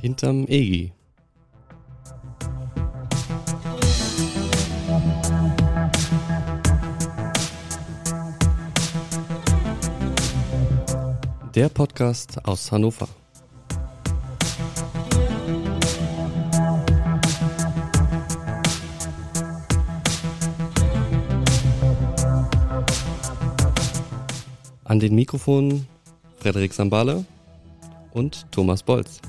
Hinterm Egi. Der Podcast aus Hannover. An den Mikrofonen Frederik Sambale und Thomas Bolz.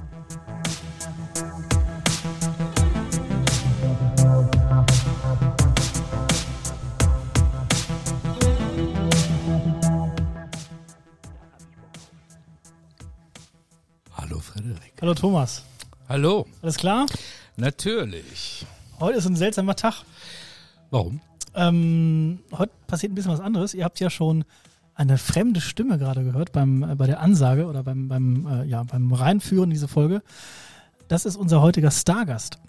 Hallo Thomas. Hallo. Alles klar? Natürlich. Heute ist ein seltsamer Tag. Warum? Ähm, heute passiert ein bisschen was anderes. Ihr habt ja schon eine fremde Stimme gerade gehört beim, äh, bei der Ansage oder beim, beim, äh, ja, beim Reinführen in diese Folge. Das ist unser heutiger Stargast.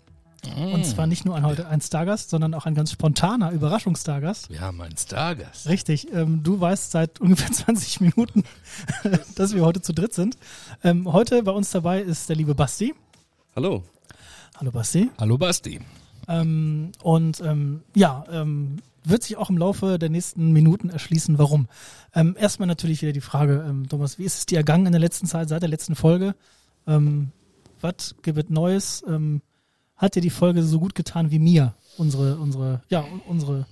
Und zwar nicht nur ein, heute ein Stargast, sondern auch ein ganz spontaner Überraschungsstargast. Wir haben einen Stargast. Richtig, ähm, du weißt seit ungefähr 20 Minuten, dass wir heute zu dritt sind. Ähm, heute bei uns dabei ist der liebe Basti. Hallo. Hallo Basti. Hallo Basti. Ähm, und ähm, ja, ähm, wird sich auch im Laufe der nächsten Minuten erschließen, warum. Ähm, erstmal natürlich wieder die Frage, ähm, Thomas, wie ist es dir ergangen in der letzten Zeit, seit der letzten Folge? Ähm, was gibt es Neues? Ähm, hat dir die Folge so gut getan wie mir? Unsere, unsere, ja, unsere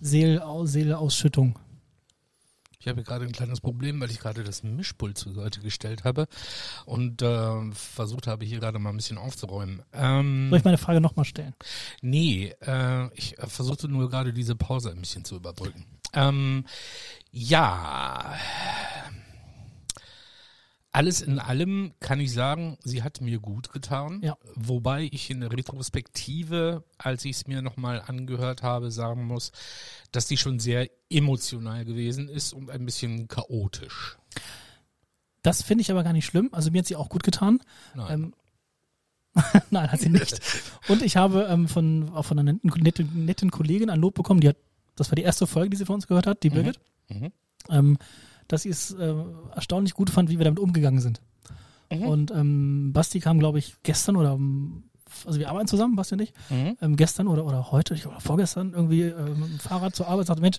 Seel, Seeleausschüttung. Ich habe hier gerade ein kleines Problem, weil ich gerade das Mischpult zur Seite gestellt habe und äh, versucht habe, hier gerade mal ein bisschen aufzuräumen. Ähm, Soll ich meine Frage nochmal stellen? nee, äh, ich äh, versuchte nur gerade diese Pause ein bisschen zu überbrücken. Ähm, ja, alles in allem kann ich sagen, sie hat mir gut getan. Ja. Wobei ich in der Retrospektive, als ich es mir nochmal angehört habe, sagen muss, dass die schon sehr emotional gewesen ist und ein bisschen chaotisch. Das finde ich aber gar nicht schlimm. Also mir hat sie auch gut getan. Nein. Ähm, Nein, hat sie nicht. Und ich habe ähm, von, auch von einer netten, netten, Kollegin ein Lob bekommen, die hat, das war die erste Folge, die sie von uns gehört hat, die Birgit, Mhm. ähm, dass sie es äh, erstaunlich gut fand, wie wir damit umgegangen sind. Mhm. Und ähm, Basti kam, glaube ich, gestern oder ähm, also wir arbeiten zusammen, Basti und ich, Mhm. ähm, gestern oder, oder heute ich, oder vorgestern irgendwie äh, mit dem Fahrrad zur Arbeit sagte, Mensch,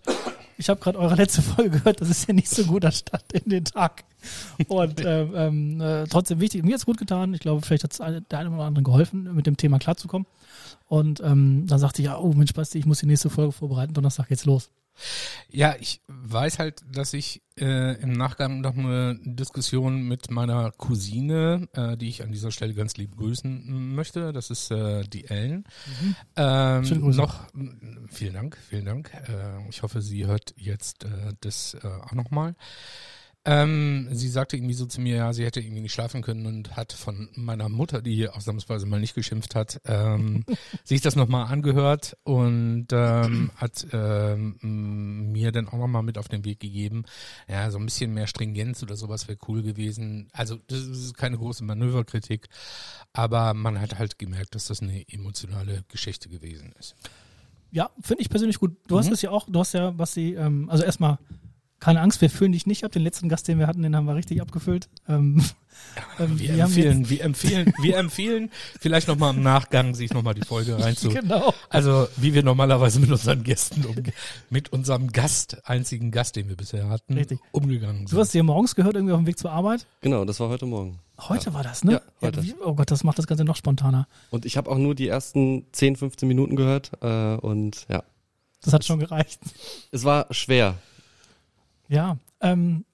ich habe gerade eure letzte Folge gehört, das ist ja nicht so ein guter Start in den Tag. Und ähm, ähm, äh, trotzdem wichtig, mir hat's gut getan. Ich glaube, vielleicht hat's eine- der einen oder anderen geholfen, mit dem Thema klarzukommen. Und ähm, dann sagte ich, ja, oh Mensch, Basti, ich muss die nächste Folge vorbereiten, Donnerstag geht's los. Ja, ich weiß halt, dass ich äh, im Nachgang noch eine Diskussion mit meiner Cousine, äh, die ich an dieser Stelle ganz lieb grüßen möchte, das ist äh, die Ellen. Ähm, Schöne Grüße. noch, vielen Dank, vielen Dank. Äh, ich hoffe, sie hört jetzt äh, das äh, auch nochmal. Ähm, sie sagte irgendwie so zu mir, ja, sie hätte irgendwie nicht schlafen können und hat von meiner Mutter, die hier ausnahmsweise mal nicht geschimpft hat, ähm, sich das nochmal angehört und ähm, hat ähm, mir dann auch nochmal mit auf den Weg gegeben, ja, so ein bisschen mehr Stringenz oder sowas wäre cool gewesen. Also das ist keine große Manöverkritik, aber man hat halt gemerkt, dass das eine emotionale Geschichte gewesen ist. Ja, finde ich persönlich gut. Du hast Mhm. es ja auch, du hast ja, Basti, ähm, also erstmal keine Angst, wir füllen dich nicht ab. Den letzten Gast, den wir hatten, den haben wir richtig abgefüllt. Ähm, ähm, Wir, haben empfehlen, wir empfehlen, wir empfehlen, vielleicht nochmal im Nachgang sich nochmal die Folge reinzu. Genau. Also wie wir normalerweise mit unseren Gästen umge mit unserem Gast, einzigen Gast, den wir bisher hatten, Richtig. umgegangen Du sind. hast dir morgens gehört, irgendwie auf dem Weg zur Arbeit. Genau, das war heute Morgen. Heute war das, ne? Ja, heute. wie, oh Gott, das macht das Ganze noch spontaner. Und ich habe auch nur die ersten 10, 15 Minuten gehört. Äh, und ja, Das hat schon gereicht. es war schwer. Ja, ähm,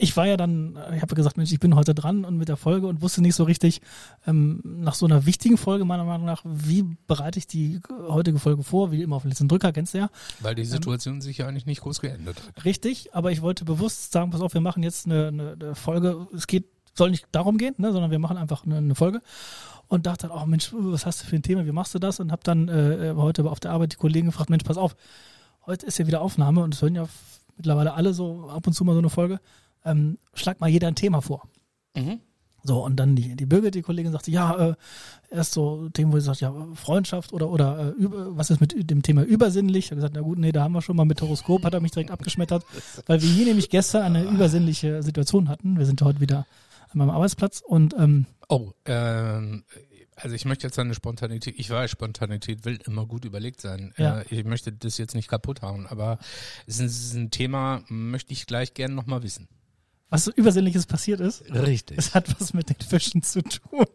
ich war ja dann, äh, ich habe gesagt, Mensch, ich bin heute dran und mit der Folge und wusste nicht so richtig, ähm, nach so einer wichtigen Folge meiner Meinung nach, wie bereite ich die heutige Folge vor, wie immer auf den letzten Drücker, kennst du ja. Weil die Situation sich ja eigentlich nicht groß geändert hat. Richtig, aber ich wollte bewusst sagen, pass auf, wir machen jetzt eine, eine, eine Folge, es geht, soll nicht darum gehen, ne, sondern wir machen einfach eine, eine Folge und dachte dann, oh Mensch, was hast du für ein Thema, wie machst du das? Und habe dann äh, heute auf der Arbeit die Kollegen gefragt, Mensch, pass auf, heute ist ja wieder Aufnahme und es hören ja mittlerweile alle so ab und zu mal so eine Folge. ähm, schlag mal jeder ein Thema vor. Mhm. So, und dann die, die Birgit, die Kollegin, sagte, ja, äh, erst so Themen, wo sie sagt, ja, Freundschaft oder, oder äh, über, was ist mit dem Thema übersinnlich? Ich habe gesagt, na gut, nee, da haben wir schon mal mit Horoskop, hat er mich direkt abgeschmettert, weil wir hier nämlich gestern eine übersinnliche Situation hatten. Wir sind heute wieder an meinem Arbeitsplatz und ähm, Oh, ähm, also ich möchte jetzt eine Spontanität, ich weiß, Spontanität will immer gut überlegt sein. Ja. Äh, ich möchte das jetzt nicht kaputt hauen, aber es ist ein, es ist ein Thema, möchte ich gleich gerne nochmal wissen. Was so Übersinnliches passiert ist, Richtig. es hat was mit den Fischen zu tun.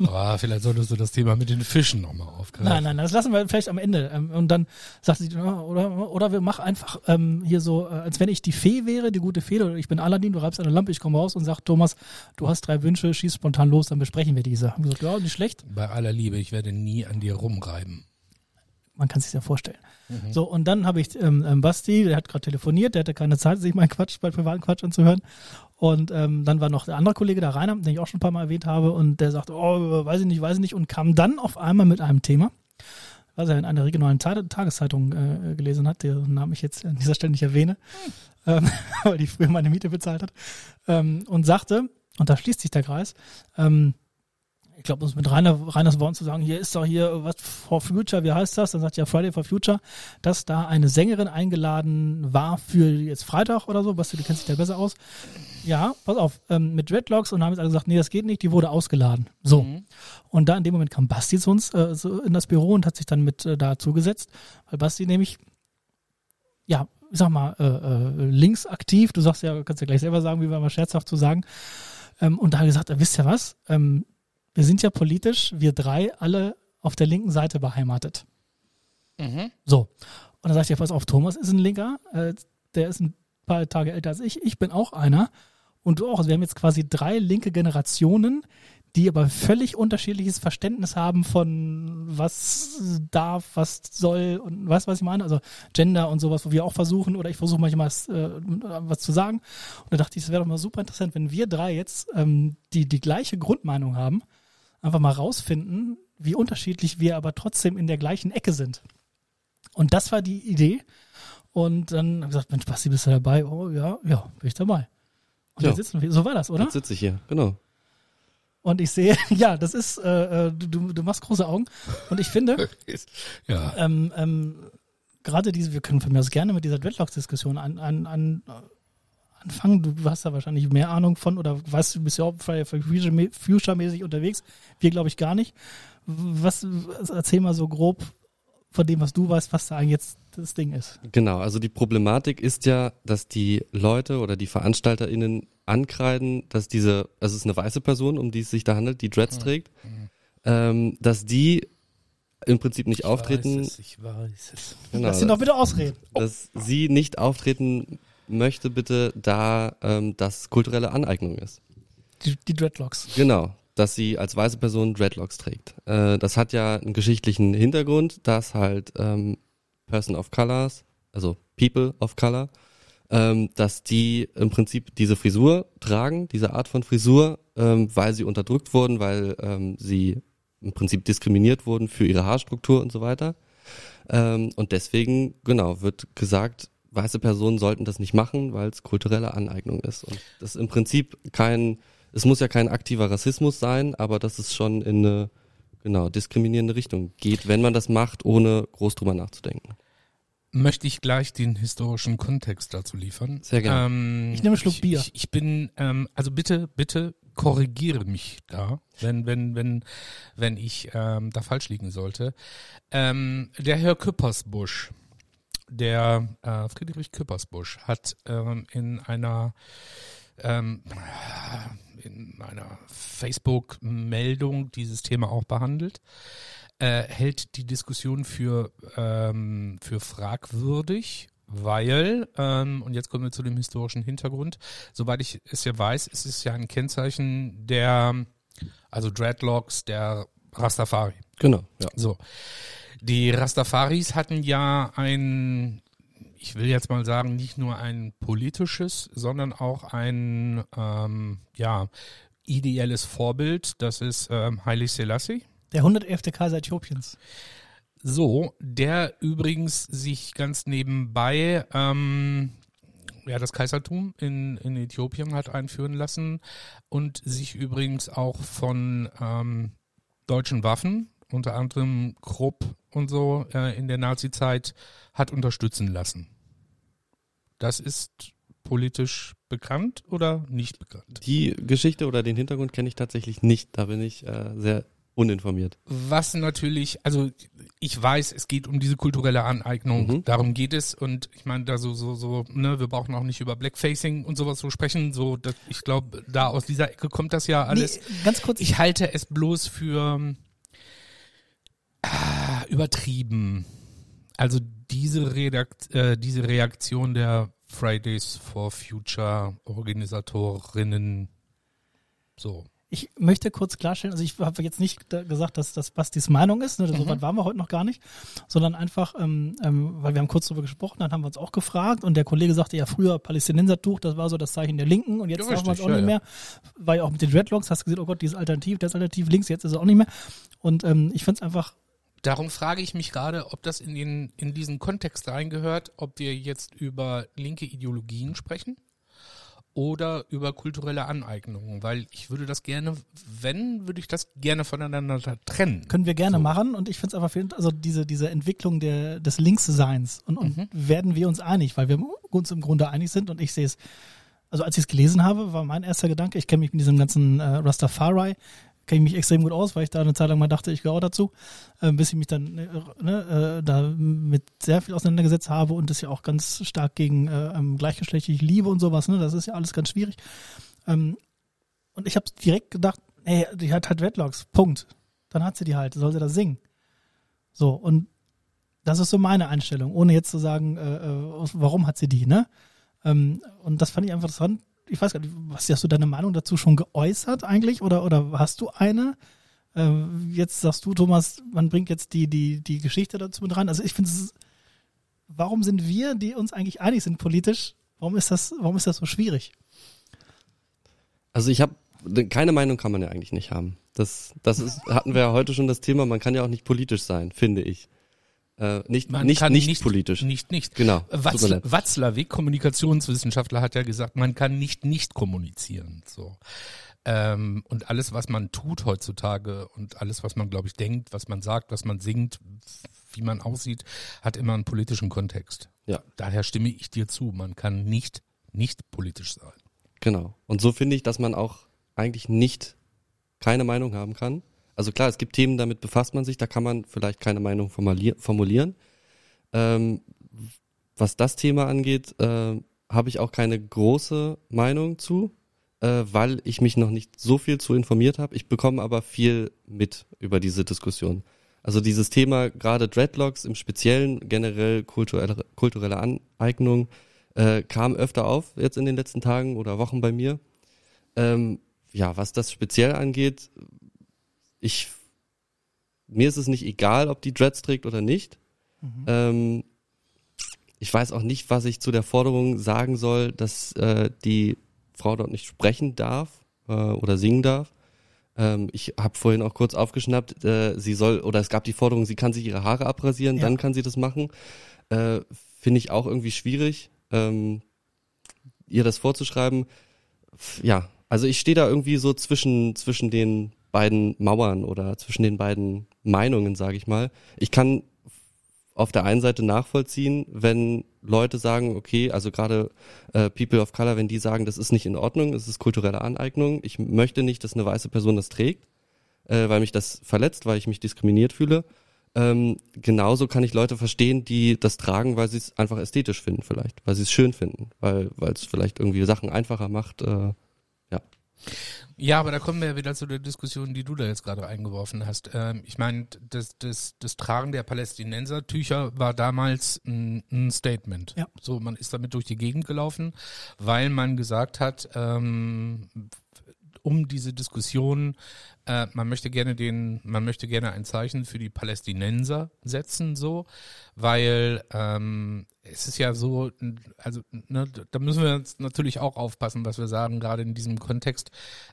Aber vielleicht solltest du das Thema mit den Fischen nochmal aufgreifen. Nein, nein, das lassen wir vielleicht am Ende. Ähm, und dann sagt sie, ja, oder, oder wir machen einfach ähm, hier so, äh, als wenn ich die Fee wäre, die gute Fee, oder ich bin Aladdin, du reibst eine Lampe, ich komme raus und sag, Thomas, du hast drei Wünsche, schieß spontan los, dann besprechen wir diese. Haben gesagt, ja, nicht schlecht. Bei aller Liebe, ich werde nie an dir rumreiben. Man kann sich ja vorstellen. So, und dann habe ich ähm, ähm, Basti, der hat gerade telefoniert, der hatte keine Zeit, sich meinen Quatsch, bei privaten Quatsch anzuhören. Und ähm, dann war noch der andere Kollege, der Rainer, den ich auch schon ein paar Mal erwähnt habe, und der sagte, oh, weiß ich nicht, weiß ich nicht, und kam dann auf einmal mit einem Thema, was er in einer regionalen Ta Tageszeitung äh, gelesen hat, deren Namen ich jetzt an dieser Stelle nicht erwähne, ähm, weil die früher meine Miete bezahlt hat, ähm, und sagte, und da schließt sich der Kreis, ähm, ich glaube, um es mit Rainer, Reiners Worten zu sagen, hier ist doch hier was for Future, wie heißt das? Dann sagt ja Friday for Future, dass da eine Sängerin eingeladen war für jetzt Freitag oder so. Basti, du kennst dich da besser aus. Ja, pass auf, ähm, mit Dreadlocks und haben jetzt alle gesagt, nee, das geht nicht, die wurde ausgeladen. So. Und da in dem Moment kam Basti zu uns äh, so in das Büro und hat sich dann mit äh, dazu gesetzt, weil Basti nämlich, ja, ich sag mal, äh, äh, links aktiv, du sagst ja, kannst ja gleich selber sagen, wie wir mal scherzhaft zu sagen, ähm, und da hat er gesagt, wisst ihr was, ähm, wir sind ja politisch, wir drei, alle auf der linken Seite beheimatet. Mhm. So. Und dann sagt er, pass auf, Thomas ist ein Linker, äh, der ist ein paar Tage älter als ich, ich bin auch einer und du auch. Also wir haben jetzt quasi drei linke Generationen, die aber völlig unterschiedliches Verständnis haben von was darf, was soll und weißt du, was ich meine? Also Gender und sowas, wo wir auch versuchen, oder ich versuche manchmal was, äh, was zu sagen. Und da dachte ich, es wäre doch mal super interessant, wenn wir drei jetzt ähm, die, die gleiche Grundmeinung haben, einfach mal rausfinden, wie unterschiedlich wir aber trotzdem in der gleichen Ecke sind. Und das war die Idee. Und dann habe ich gesagt, Mensch, Basti, bist du dabei? Oh ja, ja, bin ich dabei. Und Ja. sitzen wir, so war das, oder? Jetzt sitze ich hier, genau. Und ich sehe, ja, das ist, äh, äh, du, du machst große Augen. Und ich finde, Ja. ähm, ähm, gerade diese, wir können von mir aus gerne mit dieser Dreadlocks-Diskussion an, an, an, anfangen. Du hast da wahrscheinlich mehr Ahnung von oder weißt du, bist ja auch Future-mäßig unterwegs. Wir, glaube ich, gar nicht. Was, was, erzähl mal so grob von dem, was du weißt, was da eigentlich jetzt das Ding ist. Genau, also die Problematik ist ja, dass die Leute oder die VeranstalterInnen ankreiden, dass diese, also es ist eine weiße Person, um die es sich da handelt, die Dreads trägt, ähm, dass die im Prinzip nicht auftreten, Ich weiß es, ich weiß es. genau, Lass ihn doch bitte ausreden. dass sie nicht auftreten möchte, bitte, da ähm, das kulturelle Aneignung ist. Die, die Dreadlocks. Genau, dass sie als weiße Person Dreadlocks trägt. Äh, das hat ja einen geschichtlichen Hintergrund, dass halt ähm, Person of Colors, also People of Color, ähm, dass die im Prinzip diese Frisur tragen, diese Art von Frisur, ähm, weil sie unterdrückt wurden, weil ähm, sie im Prinzip diskriminiert wurden für ihre Haarstruktur und so weiter. Ähm, und deswegen, genau, wird gesagt, weiße Personen sollten das nicht machen, weil es kulturelle Aneignung ist. Und das ist im Prinzip kein, es muss ja kein aktiver Rassismus sein, aber dass es schon in eine, genau, diskriminierende Richtung geht, wenn man das macht, ohne groß drüber nachzudenken. Möchte ich gleich den historischen Kontext dazu liefern? Sehr gerne. Ähm, Ich nehme einen Schluck ich, Bier. Ich, ich bin, ähm, also bitte, bitte korrigiere mich da, wenn, wenn, wenn, wenn ich ähm, da falsch liegen sollte. Ähm, der Herr Küppersbusch, der äh, Friedrich Küppersbusch, hat ähm, in einer ähm, in einer Facebook-Meldung dieses Thema auch behandelt, äh, hält die Diskussion für, ähm, für fragwürdig, weil, ähm, und jetzt kommen wir zu dem historischen Hintergrund, soweit ich es ja weiß, ist es ja ein Kennzeichen der, also Dreadlocks, der Rastafari. Genau, ja. So. Die Rastafaris hatten ja ein, ich will jetzt mal sagen, nicht nur ein politisches, sondern auch ein, ähm, ja, ideelles Vorbild. Das ist ähm, Haile Selassie. Der 111. Kaiser Äthiopiens. So, der übrigens sich ganz nebenbei, ähm, ja, das Kaisertum in, in Äthiopien hat einführen lassen und sich übrigens auch von ähm, deutschen Waffen, unter anderem Krupp und so äh, in der Nazi-Zeit, hat unterstützen lassen. Das ist politisch bekannt oder nicht bekannt? Die Geschichte oder den Hintergrund kenne ich tatsächlich nicht. Da bin ich äh, sehr uninformiert. Was natürlich, also ich weiß, es geht um diese kulturelle Aneignung, Mhm. darum geht es und ich meine, da so, so, so, ne, wir brauchen auch nicht über Blackfacing und sowas so sprechen, so, das, ich glaube, da aus dieser Ecke kommt das ja alles. Nee, ganz kurz. Ich halte es bloß für ah, übertrieben. Also diese, Redakt, äh, diese Reaktion der Fridays for Future Organisatorinnen, so. Ich möchte kurz klarstellen, also ich habe jetzt nicht gesagt, dass das Bastis Meinung ist, ne, so Mhm. weit waren wir heute noch gar nicht, sondern einfach, ähm, ähm, weil wir haben kurz darüber gesprochen, dann haben wir uns auch gefragt und der Kollege sagte ja früher Palästinensertuch, das war so das Zeichen der Linken und jetzt Ja, wir es auch ja, nicht mehr, war ja auch mit den Dreadlocks, hast du gesehen, oh Gott, die ist alternativ, ist alternativ links, jetzt ist er auch nicht mehr und ähm, ich finde es einfach, Darum frage ich mich gerade, ob das in, den, in diesen Kontext reingehört, ob wir jetzt über linke Ideologien sprechen oder über kulturelle Aneignungen, weil ich würde das gerne, wenn, würde ich das gerne voneinander trennen. können wir gerne So. machen und ich finde es einfach, viel, also diese, diese Entwicklung der, des Linksseins und, und Mhm. werden wir uns einig, weil wir uns im Grunde einig sind und ich sehe es, also als ich es gelesen habe, war mein erster Gedanke, ich kenne mich mit diesem ganzen äh, Rastafari, kenne ich mich extrem gut aus, weil ich da eine Zeit lang mal dachte, ich gehöre dazu, äh, bis ich mich dann äh, ne, äh, da mit sehr viel auseinandergesetzt habe und das ja auch ganz stark gegen äh, ähm, gleichgeschlechtliche Liebe und sowas, ne, das ist ja alles ganz schwierig. Ähm, und ich habe direkt gedacht, ey, die hat halt Redlocks, Punkt. Dann hat sie die halt, soll sie das singen. So, und das ist so meine Einstellung, ohne jetzt zu sagen, äh, äh, warum hat sie die, ne? Ähm, und das fand ich einfach interessant. Ich weiß gar nicht, was hast du deine Meinung dazu schon geäußert eigentlich oder, oder hast du eine? Ähm, jetzt sagst du, Thomas, man bringt jetzt die, die, die Geschichte dazu mit rein. Also ich finde, warum sind wir, die uns eigentlich einig sind politisch, warum ist das, warum ist das so schwierig? Also ich habe keine Meinung kann man ja eigentlich nicht haben. Das, das ist, hatten wir ja heute schon das Thema. Man kann ja auch nicht politisch sein, finde ich. Äh, nicht, Man nicht, kann nicht, politisch. Nicht, nicht. Genau. Tut mir Watzl leid. Watzlawick, Kommunikationswissenschaftler, hat ja gesagt, man kann nicht nicht kommunizieren. So. Ähm, und alles, was man tut heutzutage und alles, was man, glaube ich, denkt, was man sagt, was man singt, wie man aussieht, hat immer einen politischen Kontext. Ja. Daher stimme ich dir zu. Man kann nicht nicht politisch sein. Genau. Und so finde ich, dass man auch eigentlich nicht keine Meinung haben kann. Also klar, es gibt Themen, damit befasst man sich, da kann man vielleicht keine Meinung formulier formulieren. Ähm, was das Thema angeht, äh, habe ich auch keine große Meinung zu, äh, weil ich mich noch nicht so viel zu informiert habe. Ich bekomme aber viel mit über diese Diskussion. Also dieses Thema, gerade Dreadlocks im Speziellen, generell kulturelle, kulturelle Aneignung, äh, kam öfter auf jetzt in den letzten Tagen oder Wochen bei mir. Ähm, ja, was das speziell angeht, ich mir ist es nicht egal, ob die Dreads trägt oder nicht. Ähm, ich weiß auch nicht, was ich zu der Forderung sagen soll, dass äh, die Frau dort nicht sprechen darf äh, oder singen darf. Ähm, ich habe vorhin auch kurz aufgeschnappt, äh, sie soll oder es gab die Forderung, sie kann sich ihre Haare abrasieren, Ja. dann kann sie das machen. Äh, Finde ich auch irgendwie schwierig, ähm, ihr das vorzuschreiben. Ja, also ich stehe da irgendwie so zwischen zwischen den beiden Mauern oder zwischen den beiden Meinungen, sage ich mal. Ich kann auf der einen Seite nachvollziehen, wenn Leute sagen, okay, also gerade äh, People of Color, wenn die sagen, das ist nicht in Ordnung, es ist kulturelle Aneignung, ich möchte nicht, dass eine weiße Person das trägt, äh, weil mich das verletzt, weil ich mich diskriminiert fühle. Ähm, genauso kann ich Leute verstehen, die das tragen, weil sie es einfach ästhetisch finden vielleicht, weil sie es schön finden, weil es vielleicht irgendwie Sachen einfacher macht. Äh, ja. Aber da kommen wir ja wieder zu der Diskussion, die du da jetzt gerade eingeworfen hast. Ähm, ich meine, das, das, das Tragen der Palästinensertücher war damals ein, ein Statement. Ja. So, man ist damit durch die Gegend gelaufen, weil man gesagt hat, ähm, um diese Diskussion, äh, man möchte gerne den, man möchte gerne ein Zeichen für die Palästinenser setzen, so, weil ähm, es ist ja so, also ne, da müssen wir jetzt natürlich auch aufpassen, was wir sagen, gerade in diesem Kontext,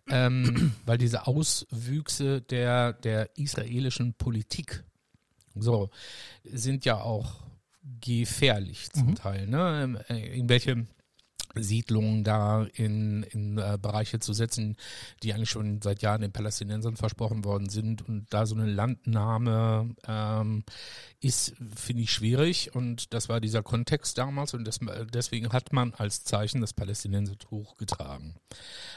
ähm, weil diese Auswüchse der der israelischen Politik so sind ja auch gefährlich zum Mhm. Teil, ne? In welche Siedlungen da in, in äh, Bereiche zu setzen, die eigentlich schon seit Jahren den Palästinensern versprochen worden sind. Und da so eine Landnahme ähm, ist, finde ich, schwierig. Und das war dieser Kontext damals und das, deswegen hat man als Zeichen das Palästinensertuch getragen.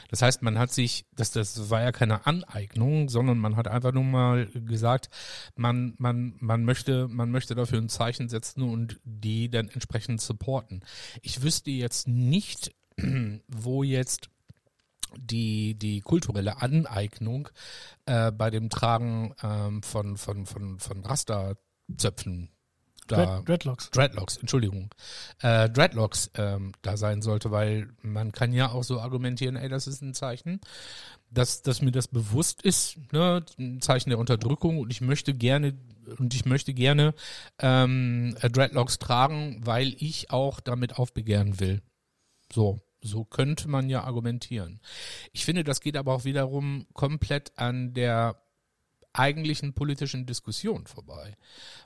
Das heißt, man hat sich, das, das war ja keine Aneignung, sondern man hat einfach nur mal gesagt, man, man, man möchte, man möchte dafür ein Zeichen setzen und die dann entsprechend supporten. Ich wüsste jetzt nicht, wo jetzt die, die kulturelle Aneignung äh, bei dem Tragen ähm, von, von, von, von Rasterzöpfen da Dread, Dreadlocks. Dreadlocks, Entschuldigung, äh, Dreadlocks ähm, da sein sollte, weil man kann ja auch so argumentieren, ey, das ist ein Zeichen, dass, dass mir das bewusst ist, ne, ein Zeichen der Unterdrückung und ich möchte gerne und ich möchte gerne ähm, Dreadlocks tragen, weil ich auch damit aufbegehren will. So, so könnte man ja argumentieren. Ich finde, das geht aber auch wiederum komplett an der eigentlichen politischen Diskussion vorbei,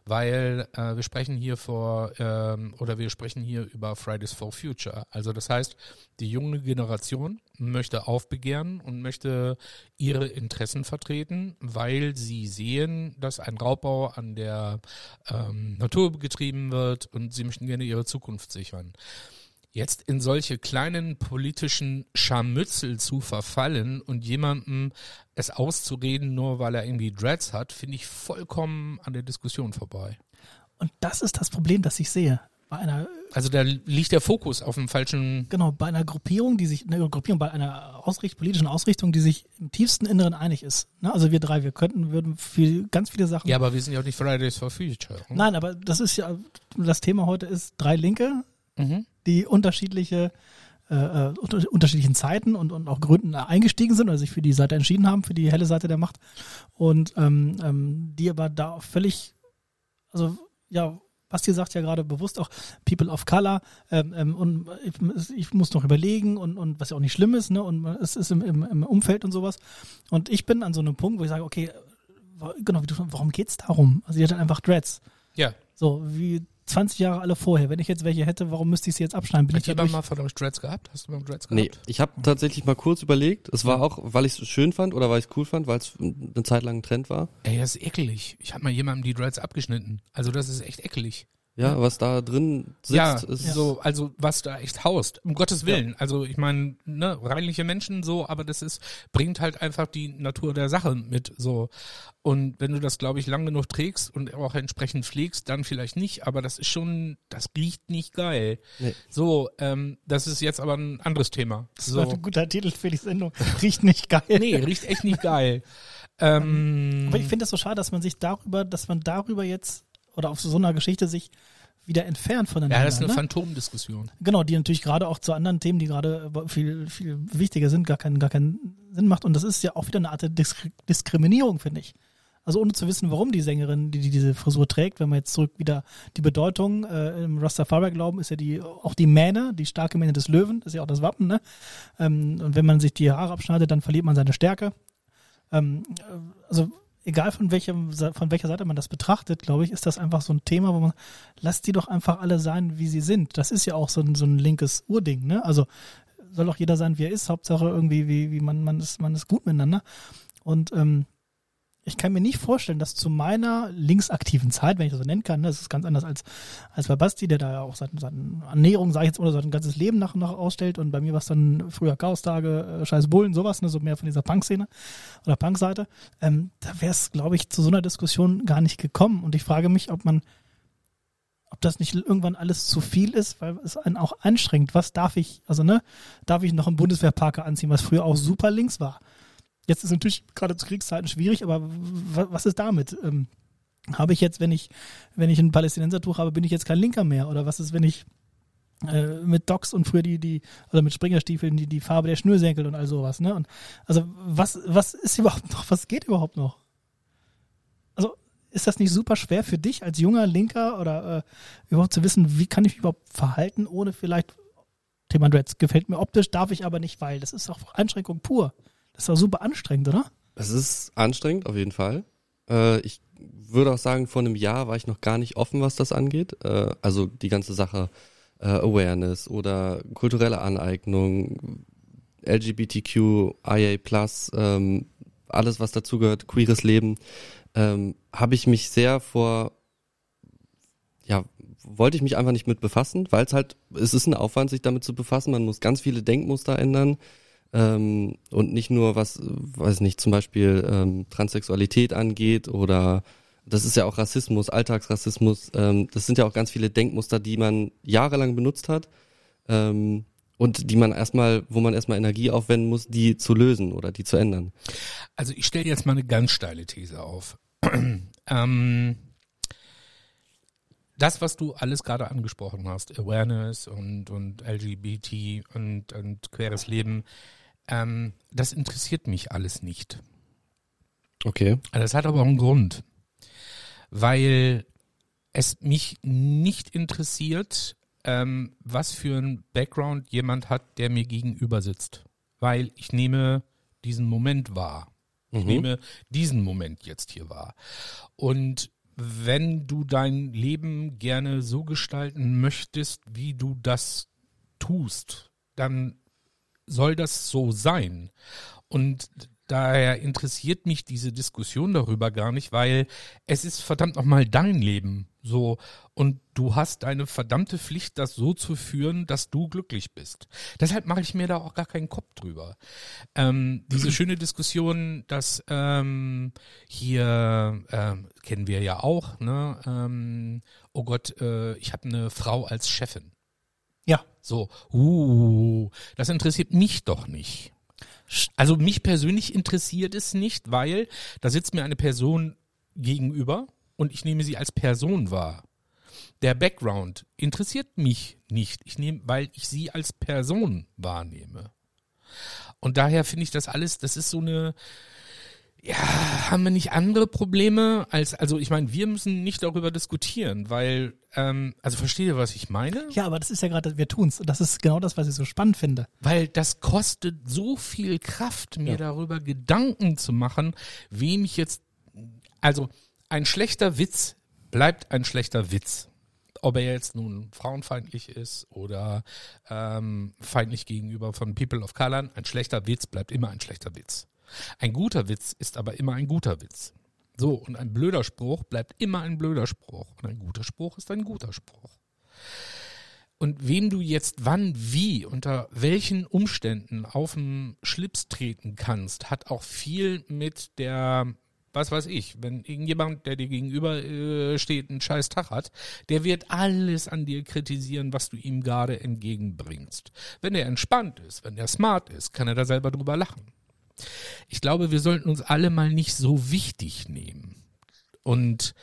weil äh, wir sprechen hier vor ähm, oder wir sprechen hier über Fridays for Future. Also das heißt, die junge Generation möchte aufbegehren und möchte ihre Interessen vertreten, weil sie sehen, dass ein Raubbau an der ähm, Natur getrieben wird und sie möchten gerne ihre Zukunft sichern. Jetzt in solche kleinen politischen Scharmützel zu verfallen und jemandem es auszureden, nur weil er irgendwie Dreads hat, finde ich vollkommen an der Diskussion vorbei. Und das ist das Problem, das ich sehe. Bei einer, Also da liegt der Fokus auf dem falschen. genau, bei einer Gruppierung, die sich, eine Gruppierung, bei einer Ausricht, politischen Ausrichtung, die sich im tiefsten Inneren einig ist. Ne? Also wir drei, wir könnten, würden für ganz viele Sachen. Ja, aber wir sind ja auch nicht Fridays for Future. hm? Nein, aber das ist ja, das Thema heute ist drei Linke, Mhm. Die unterschiedliche äh, äh, unter, unterschiedlichen Zeiten und, und auch Gründen eingestiegen sind oder sich für die Seite entschieden haben, für die helle Seite der Macht und ähm, ähm, die aber da völlig, also ja, Basti sagt ja gerade bewusst auch People of Color ähm, ähm, und ich, ich muss noch überlegen und, und was ja auch nicht schlimm ist, ne, und es ist im, im, im Umfeld und sowas und ich bin an so einem Punkt, wo ich sage, okay, genau, wie du, warum geht's darum? Also die hat einfach Dreads. Ja. So, wie 20 Jahre alle vorher. Wenn ich jetzt welche hätte, warum müsste ich sie jetzt abschneiden? Bin Hat ich jemand mal von euch Dreads gehabt? Hast du mal Dreads Nee, gehabt? ich habe tatsächlich mal kurz überlegt. Es war auch, weil ich es schön fand oder weil ich es cool fand, weil es eine Zeit lang ein Trend war. Ey, das ist ekelig. Ich habe mal jemandem die Dreads abgeschnitten. Also das ist echt ekelig. Ja, was da drin sitzt, ja, ist so, also was da echt haust. Um Gottes Willen. Also ich meine, ne, reinliche Menschen so, aber das ist, bringt halt einfach die Natur der Sache mit so. Und wenn du das, glaube ich, lang genug trägst und auch entsprechend pflegst, dann vielleicht nicht, aber das ist schon, das riecht nicht geil. Nee. So, ähm, das ist jetzt aber ein anderes Thema. das war So. ein guter Titel für die Sendung. Riecht nicht geil. Nee, riecht echt nicht geil. ähm, Aber ich finde es so schade, dass man sich darüber, dass man darüber jetzt oder auf so einer Geschichte sich wieder entfernt voneinander. ja, das ist eine ne? Phantomdiskussion. Genau, die natürlich gerade auch zu anderen Themen, die gerade viel, viel wichtiger sind, gar keinen, gar keinen Sinn macht. Und das ist ja auch wieder eine Art der Disk Diskriminierung, finde ich. Also ohne zu wissen, warum die Sängerin, die, die diese Frisur trägt, wenn man jetzt zurück wieder die Bedeutung äh, im Rastafari-Glauben ist ja die auch die Mähne, die starke Mähne des Löwen, das ist ja auch das Wappen, ne? Ähm, und wenn man sich die Haare abschneidet, dann verliert man seine Stärke. Ähm, äh, also egal von welchem von welcher Seite man das betrachtet, glaube ich, ist das einfach so ein Thema, wo man lasst die doch einfach alle sein, wie sie sind. Das ist ja auch so ein, so ein linkes Urding, ne? Also soll auch jeder sein, wie er ist. Hauptsache irgendwie, wie, wie man, man ist, man ist gut miteinander. Und ähm, ich kann mir nicht vorstellen, dass zu meiner linksaktiven Zeit, wenn ich das so nennen kann, ne, das ist ganz anders als, als bei Basti, der da ja auch seine, seine Ernährung, sage ich jetzt, oder sein ganzes Leben nach, nach ausstellt. Und bei mir war es dann früher Chaostage, äh, Scheiß Bullen, sowas, ne, so mehr von dieser Punk-Szene oder Punk-Seite. Ähm, da wäre es, glaube ich, zu so einer Diskussion gar nicht gekommen. Und ich frage mich, ob man ob das nicht irgendwann alles zu viel ist, weil es einen auch anstrengt. Was darf ich, also ne, darf ich noch einen Bundeswehrparker anziehen, was früher auch super links war? Jetzt ist natürlich gerade zu Kriegszeiten schwierig, aber was ist damit? Ähm, habe ich jetzt, wenn ich, wenn ich ein Palästinensertuch habe, bin ich jetzt kein Linker mehr? Oder was ist, wenn ich äh, mit Docks und früher die, die, oder mit Springerstiefeln die, die Farbe der Schnürsenkel und all sowas, ne? Und also was, was ist überhaupt noch, was geht überhaupt noch? Also ist das nicht super schwer für dich als junger Linker oder äh, überhaupt zu wissen, wie kann ich mich überhaupt verhalten, ohne vielleicht Thema Dreads gefällt mir optisch, darf ich aber nicht, weil das ist auch Einschränkung pur. Das doch super anstrengend, oder? Es ist anstrengend, auf jeden Fall. Äh, ich würde auch sagen, vor einem Jahr war ich noch gar nicht offen, was das angeht. Äh, also die ganze Sache äh, Awareness oder kulturelle Aneignung, LGBTQIA+, ähm, alles was dazugehört, queeres Leben, ähm, habe ich mich sehr vor, ja, wollte ich mich einfach nicht mit befassen, weil es halt, es ist ein Aufwand, sich damit zu befassen. Man muss ganz viele Denkmuster ändern ähm, und nicht nur was, weiß nicht, zum Beispiel ähm, Transsexualität angeht oder das ist ja auch Rassismus, Alltagsrassismus. Ähm, das sind ja auch ganz viele Denkmuster, die man jahrelang benutzt hat ähm, und die man erstmal, wo man erstmal Energie aufwenden muss, die zu lösen oder die zu ändern. Also ich stelle jetzt mal eine ganz steile These auf. ähm, das, was du alles gerade angesprochen hast, Awareness und, und LGBT und, und queres Leben, ähm, das interessiert mich alles nicht. Okay. Das hat aber auch einen Grund weil es mich nicht interessiert, ähm, was für ein Background jemand hat, der mir gegenüber sitzt. Weil ich nehme diesen Moment wahr. Ich mhm. nehme diesen Moment jetzt hier wahr. Und wenn du dein Leben gerne so gestalten möchtest, wie du das tust, dann soll das so sein. Und daher interessiert mich diese Diskussion darüber gar nicht, weil es ist verdammt nochmal dein Leben. So. Und du hast eine verdammte Pflicht, das so zu führen, dass du glücklich bist. Deshalb mache ich mir da auch gar keinen Kopf drüber. Ähm, diese schöne Diskussion, dass ähm, hier ähm, kennen wir ja auch, ne? Ähm, oh Gott, äh, ich habe eine Frau als Chefin. Ja. So, uh, das interessiert mich doch nicht. Also mich persönlich interessiert es nicht, weil da sitzt mir eine Person gegenüber und ich nehme sie als Person wahr. Der Background interessiert mich nicht, ich nehme, weil ich sie als Person wahrnehme. Und daher finde ich das alles, das ist so eine, ja, haben wir nicht andere Probleme als, also ich meine, wir müssen nicht darüber diskutieren, weil, ähm, also versteht ihr, was ich meine? Ja, aber das ist ja gerade, wir tun's. Und das ist genau das, was ich so spannend finde. Weil das kostet so viel Kraft, mir ja. darüber Gedanken zu machen, wem ich jetzt, also ein schlechter Witz bleibt ein schlechter Witz. Ob er jetzt nun frauenfeindlich ist oder ähm, feindlich gegenüber von People of Color, ein schlechter Witz bleibt immer ein schlechter Witz. Ein guter Witz ist aber immer ein guter Witz. So, und ein blöder Spruch bleibt immer ein blöder Spruch. Und ein guter Spruch ist ein guter Spruch. Und wem du jetzt wann, wie, unter welchen Umständen auf den Schlips treten kannst, hat auch viel mit der, was weiß ich, wenn irgendjemand, der dir gegenüber äh, steht, einen scheiß Tag hat, der wird alles an dir kritisieren, was du ihm gerade entgegenbringst. Wenn er entspannt ist, wenn er smart ist, kann er da selber drüber lachen. Ich glaube, wir sollten uns alle mal nicht so wichtig nehmen. Und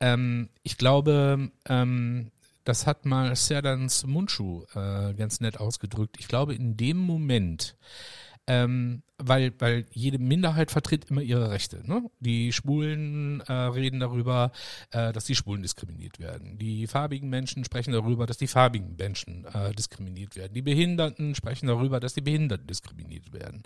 ähm, ich glaube, ähm, das hat mal Serdans Mundschuh äh, ganz nett ausgedrückt. Ich glaube, in dem Moment, ähm, weil, weil jede Minderheit vertritt immer ihre Rechte. Ne? Die Schwulen äh, reden darüber, äh, dass die Schwulen diskriminiert werden. Die farbigen Menschen sprechen darüber, dass die farbigen Menschen äh, diskriminiert werden. Die Behinderten sprechen darüber, dass die Behinderten diskriminiert werden.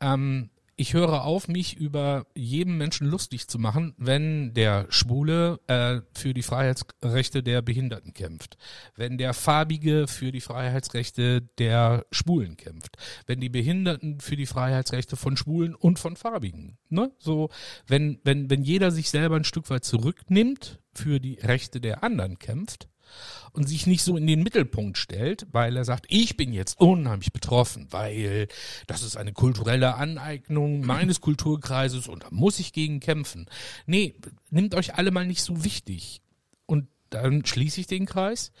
Ähm, ich höre auf, mich über jedem Menschen lustig zu machen, wenn der Schwule äh, für die Freiheitsrechte der Behinderten kämpft, wenn der Farbige für die Freiheitsrechte der Schwulen kämpft, wenn die Behinderten für die Freiheitsrechte von Schwulen und von Farbigen. Ne? So, wenn, wenn, wenn jeder sich selber ein Stück weit zurücknimmt, für die Rechte der anderen kämpft, und sich nicht so in den Mittelpunkt stellt, weil er sagt, ich bin jetzt unheimlich betroffen, weil das ist eine kulturelle Aneignung meines Kulturkreises und da muss ich gegen kämpfen. Nee, nimmt euch alle mal nicht so wichtig. Und dann schließe ich den Kreis.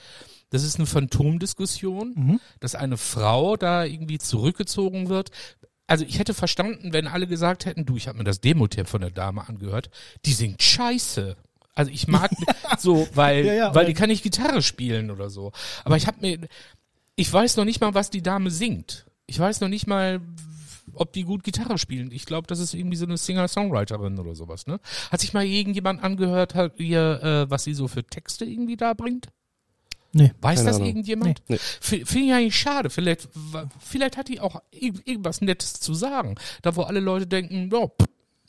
Das ist eine Phantomdiskussion, mhm. dass eine Frau da irgendwie zurückgezogen wird. Also ich hätte verstanden, wenn alle gesagt hätten, du, ich habe mir das Demo-Tape von der Dame angehört, die singt scheiße. Also ich mag so, weil, ja, ja, weil die kann nicht Gitarre spielen oder so. Aber ich habe mir, ich weiß noch nicht mal, was die Dame singt. Ich weiß noch nicht mal, ob die gut Gitarre spielen. Ich glaube, das ist irgendwie so eine Singer-Songwriterin oder sowas. Ne? Hat sich mal irgendjemand angehört, hat ihr, äh, was sie so für Texte irgendwie da bringt? Nee. Weiß das Ahnung. irgendjemand? Nee. Finde ich eigentlich schade. Vielleicht, vielleicht hat die auch irgendwas Nettes zu sagen. Da wo alle Leute denken, ja,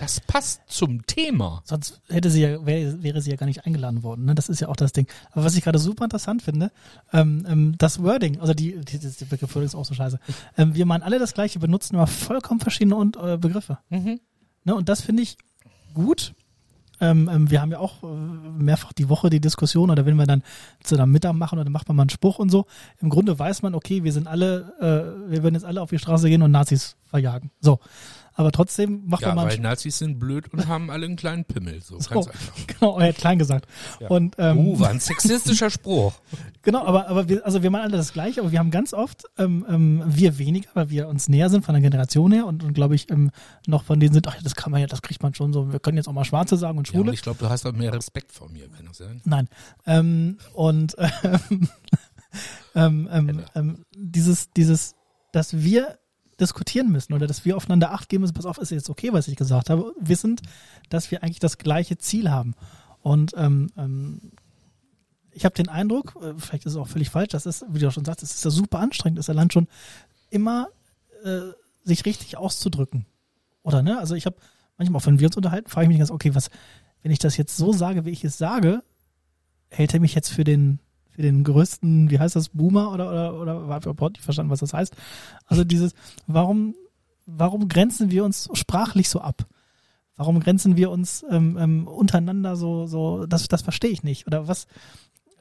Das passt zum Thema. Sonst hätte sie ja, wäre, wäre sie ja gar nicht eingeladen worden. Ne? Das ist ja auch das Ding. Aber was ich gerade super interessant finde, ähm, ähm, das Wording, also die, die, die Begriff ist auch so scheiße. Ähm, wir meinen alle das Gleiche, benutzen aber vollkommen verschiedene und, äh, Begriffe. Mhm. Ne? Und das finde ich gut. Ähm, ähm, wir haben ja auch äh, mehrfach die Woche die Diskussion oder wenn wir dann zu einem Mittag machen oder dann macht man mal einen Spruch und so. Im Grunde weiß man, okay, wir sind alle, äh, wir werden jetzt alle auf die Straße gehen und Nazis verjagen. So. Aber trotzdem macht Ja, man mal weil Nazis sind blöd und haben alle einen kleinen Pimmel. So, Spruch. ganz einfach. Genau, er hat klein gesagt. Ja. Und ähm, Uh, war ein sexistischer Spruch. Genau, aber, aber wir, also wir meinen alle das Gleiche, aber wir haben ganz oft, ähm, ähm, wir weniger, weil wir uns näher sind von der Generation her und, und glaube ich, ähm, noch von denen sind, ach, das kann man ja, das kriegt man schon so, wir können jetzt auch mal Schwarze sagen und Ja, und Schwule. ich glaube, du hast auch mehr Respekt vor mir, kann das sein? Nein. Ähm, und ähm, ähm, ähm, ähm, dieses, dieses, dass wir diskutieren müssen oder dass wir aufeinander Acht geben müssen, pass auf, ist jetzt okay, was ich gesagt habe, wissend, dass wir eigentlich das gleiche Ziel haben. Und ähm, ähm, ich habe den Eindruck, äh, vielleicht ist es auch völlig falsch, das ist, wie du auch schon sagst, es ist ja super anstrengend, das Land schon immer äh, sich richtig auszudrücken. Oder ne? Also ich habe manchmal auch, wenn wir uns unterhalten, frage ich mich ganz, okay, was, wenn ich das jetzt so sage, wie ich es sage, hält er mich jetzt für den für den größten, wie heißt das, Boomer oder oder oder überhaupt nicht verstanden, was das heißt? Also dieses, warum warum grenzen wir uns sprachlich so ab? Warum grenzen wir uns ähm, ähm, untereinander so so? Das das verstehe ich nicht. Oder was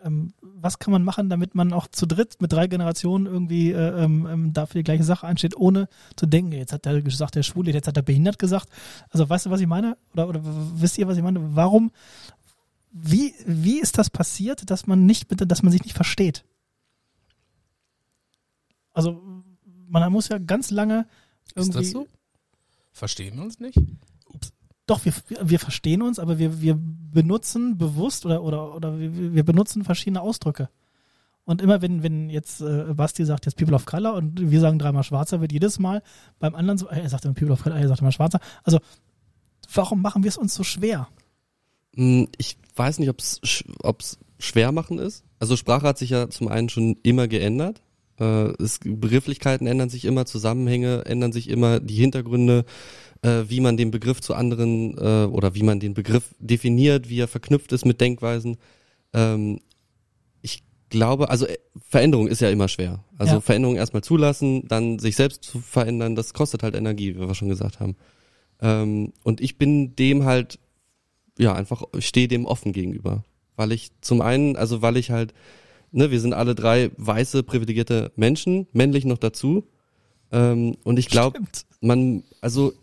ähm, was kann man machen, damit man auch zu dritt mit drei Generationen irgendwie äh, ähm, ähm, dafür die gleiche Sache einsteht, ohne zu denken, jetzt hat er gesagt, der Schwule, jetzt hat er behindert gesagt. Also weißt du, was ich meine? Oder, oder wisst ihr, was ich meine? Warum, wie, wie ist das passiert, dass man nicht, bitte, dass man sich nicht versteht? Also, man muss ja ganz lange irgendwie. Ist das so? Verstehen wir uns nicht? Doch, wir, wir verstehen uns, aber wir, wir benutzen bewusst oder, oder, oder wir, wir benutzen verschiedene Ausdrücke. Und immer wenn, wenn jetzt äh, Basti sagt jetzt People of Color und wir sagen dreimal Schwarzer, wird jedes Mal beim anderen so, er sagt immer People of Color, er sagt immer Schwarzer. Also, warum machen wir es uns so schwer? Hm, Ich weiß nicht, ob es schwer machen ist. Also Sprache hat sich ja zum einen schon immer geändert. Äh, es, Begrifflichkeiten ändern sich immer, Zusammenhänge ändern sich immer, die Hintergründe, äh, wie man den Begriff zu anderen äh, oder wie man den Begriff definiert, wie er verknüpft ist mit Denkweisen. Ähm, ich glaube, also Veränderung ist ja immer schwer. Also Ja. Veränderung erstmal zulassen, dann sich selbst zu verändern, das kostet halt Energie, wie wir schon gesagt haben. Ähm, und ich bin dem halt ja, einfach stehe dem offen gegenüber. Weil ich zum einen, also weil ich halt, ne, wir sind alle drei weiße, privilegierte Menschen, männlich noch dazu. Ähm, und ich glaube, man, also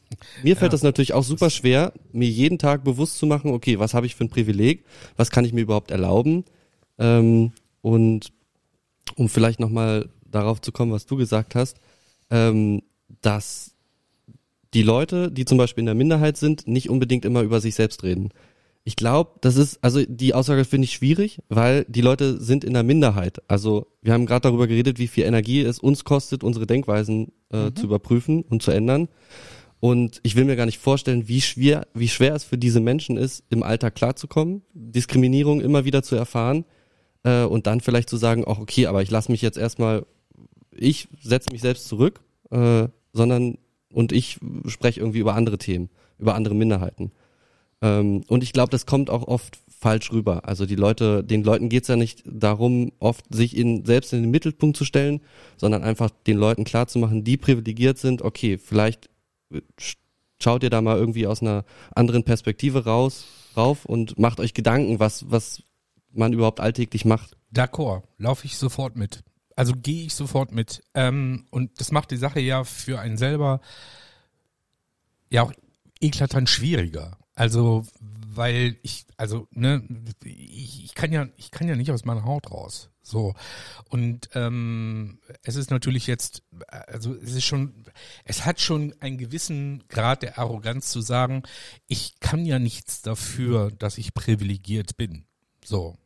mir fällt Ja. das natürlich auch super schwer, mir jeden Tag bewusst zu machen, okay, was habe ich für ein Privileg, was kann ich mir überhaupt erlauben? Ähm, und um vielleicht nochmal darauf zu kommen, was du gesagt hast, ähm, dass die Leute, die zum Beispiel in der Minderheit sind, nicht unbedingt immer über sich selbst reden. Ich glaube, das ist, also die Aussage finde ich schwierig, weil die Leute sind in der Minderheit. Also wir haben gerade darüber geredet, wie viel Energie es uns kostet, unsere Denkweisen äh, zu überprüfen und zu ändern. Und ich will mir gar nicht vorstellen, wie schwer, wie schwer es für diese Menschen ist, im Alltag klarzukommen, Diskriminierung immer wieder zu erfahren äh, und dann vielleicht zu sagen, auch okay, aber ich lasse mich jetzt erstmal, ich setze mich selbst zurück, äh, sondern und ich spreche irgendwie über andere Themen, über andere Minderheiten. Ähm, und ich glaube, das kommt auch oft falsch rüber. Also die Leute, den Leuten geht's ja nicht darum, oft sich in, selbst in den Mittelpunkt zu stellen, sondern einfach den Leuten klarzumachen, die privilegiert sind, okay, vielleicht äh, sch- schaut ihr da mal irgendwie aus einer anderen Perspektive raus, rauf und macht euch Gedanken, was, was man überhaupt alltäglich macht. D'accord, laufe ich sofort mit. Also gehe ich sofort mit. Ähm, und das macht die Sache ja für einen selber ja auch eklatant schwieriger. Also, weil ich, also, ne, ich, ich kann ja, ich kann ja nicht aus meiner Haut raus. So. Und ähm, es ist natürlich jetzt, also es ist schon, es hat schon einen gewissen Grad der Arroganz zu sagen, ich kann ja nichts dafür, dass ich privilegiert bin. So.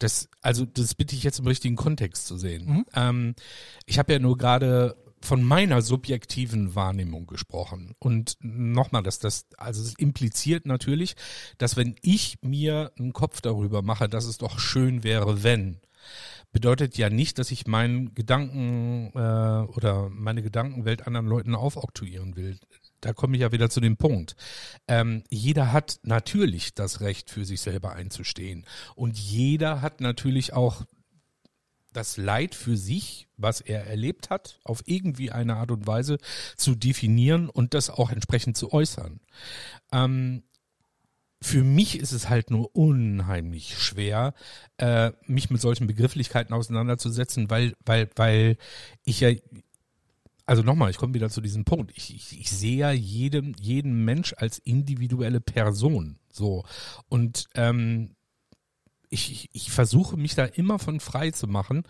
Das, also das bitte ich jetzt im richtigen Kontext zu sehen. Ähm, ich habe ja nur gerade von meiner subjektiven Wahrnehmung gesprochen. Und nochmal, dass das, also es impliziert natürlich, dass wenn ich mir einen Kopf darüber mache, dass es doch schön wäre, wenn, bedeutet ja nicht, dass ich meinen Gedanken äh, oder meine Gedankenwelt anderen Leuten aufoktroyieren will. Da komme ich ja wieder zu dem Punkt. Ähm, jeder hat natürlich das Recht, für sich selber einzustehen. Und jeder hat natürlich auch das Leid für sich, was er erlebt hat, auf irgendwie eine Art und Weise zu definieren und das auch entsprechend zu äußern. Ähm, für mich ist es halt nur unheimlich schwer, äh, mich mit solchen Begrifflichkeiten auseinanderzusetzen, weil, weil, weil ich ja, also nochmal, ich komme wieder zu diesem Punkt. Ich, ich, ich sehe ja jedem, jeden Mensch als individuelle Person. So. Und ähm, ich, ich, ich versuche mich da immer von frei zu machen,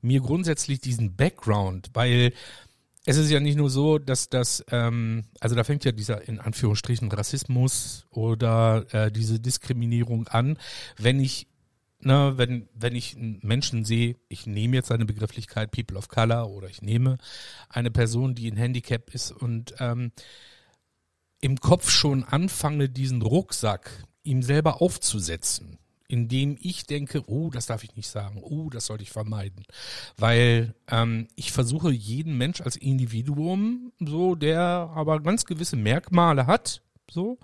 mir grundsätzlich diesen Background, weil es ist ja nicht nur so, dass das, ähm, also da fängt ja dieser in Anführungsstrichen Rassismus oder äh, diese Diskriminierung an, wenn ich na, wenn, wenn ich einen Menschen sehe, ich nehme jetzt eine Begrifflichkeit People of Color oder ich nehme eine Person, die ein Handicap ist und ähm, im Kopf schon anfange, diesen Rucksack ihm selber aufzusetzen in dem ich denke, oh, das darf ich nicht sagen, oh, das sollte ich vermeiden. Weil ähm, ich versuche jeden Mensch als Individuum, so, der aber ganz gewisse Merkmale hat, so.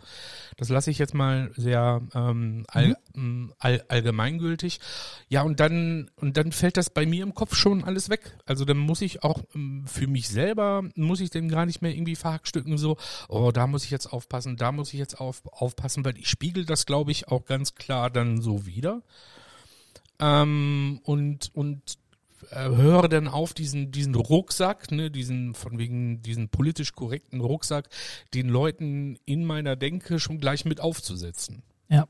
Das lasse ich jetzt mal sehr ähm, all, mhm. all, allgemeingültig. Ja, und dann, und dann fällt das bei mir im Kopf schon alles weg. Also dann muss ich auch ähm, für mich selber, muss ich dann gar nicht mehr irgendwie verhackstücken, so, oh, da muss ich jetzt aufpassen, da muss ich jetzt auf, aufpassen, weil ich spiegel das, glaube ich, auch ganz klar dann so wieder. Ähm, und, und höre dann auf, diesen, diesen Rucksack, ne, diesen, von wegen, diesen politisch korrekten Rucksack, den Leuten in meiner Denke schon gleich mit aufzusetzen. Ja.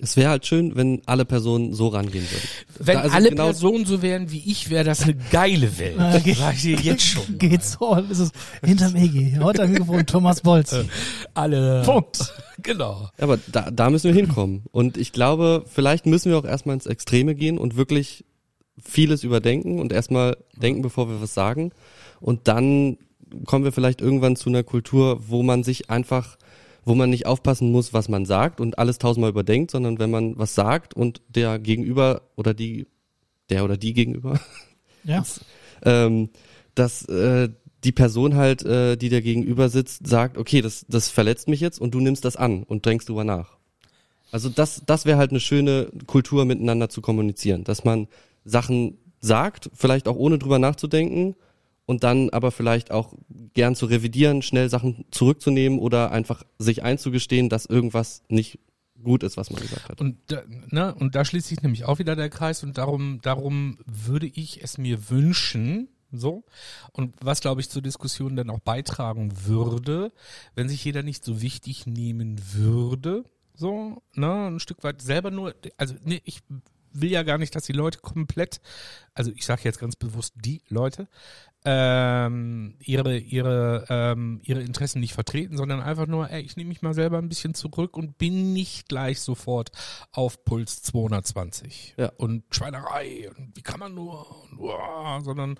Es wäre halt schön, wenn alle Personen so rangehen würden. Wenn also alle genau Personen so wären wie ich, wäre das eine geile Welt. Äh, geht, Sag ich dir jetzt schon. Geht's so, ist es hinterm EG. Heute Mikrofon Thomas Bolz. Alle. Punkt. Genau. Aber da, da müssen wir hinkommen. Und ich glaube, vielleicht müssen wir auch erstmal ins Extreme gehen und wirklich vieles überdenken und erstmal denken, bevor wir was sagen. Und dann kommen wir vielleicht irgendwann zu einer Kultur, wo man sich einfach, wo man nicht aufpassen muss, was man sagt und alles tausendmal überdenkt, sondern wenn man was sagt und der Gegenüber oder die, der oder die Gegenüber, ja. das, ähm, dass äh, die Person halt, äh, die der Gegenüber sitzt, sagt, okay, das, das verletzt mich jetzt und du nimmst das an und denkst drüber nach. Also das, das wäre halt eine schöne Kultur, miteinander zu kommunizieren, dass man Sachen sagt, vielleicht auch ohne drüber nachzudenken und dann aber vielleicht auch gern zu revidieren, schnell Sachen zurückzunehmen oder einfach sich einzugestehen, dass irgendwas nicht gut ist, was man gesagt hat. Und da, ne, und da schließt sich nämlich auch wieder der Kreis und darum, darum würde ich es mir wünschen, so. Und was, glaube ich, zur Diskussion dann auch beitragen würde, wenn sich jeder nicht so wichtig nehmen würde, so, ne, ein Stück weit selber nur, also ne, ich will ja gar nicht, dass die Leute komplett, also ich sage jetzt ganz bewusst die Leute, ähm, ihre ihre ähm, ihre Interessen nicht vertreten, sondern einfach nur, ey, ich nehme mich mal selber ein bisschen zurück und bin nicht gleich sofort auf Puls 220 ja. und Schweinerei und wie kann man nur, und, uah, sondern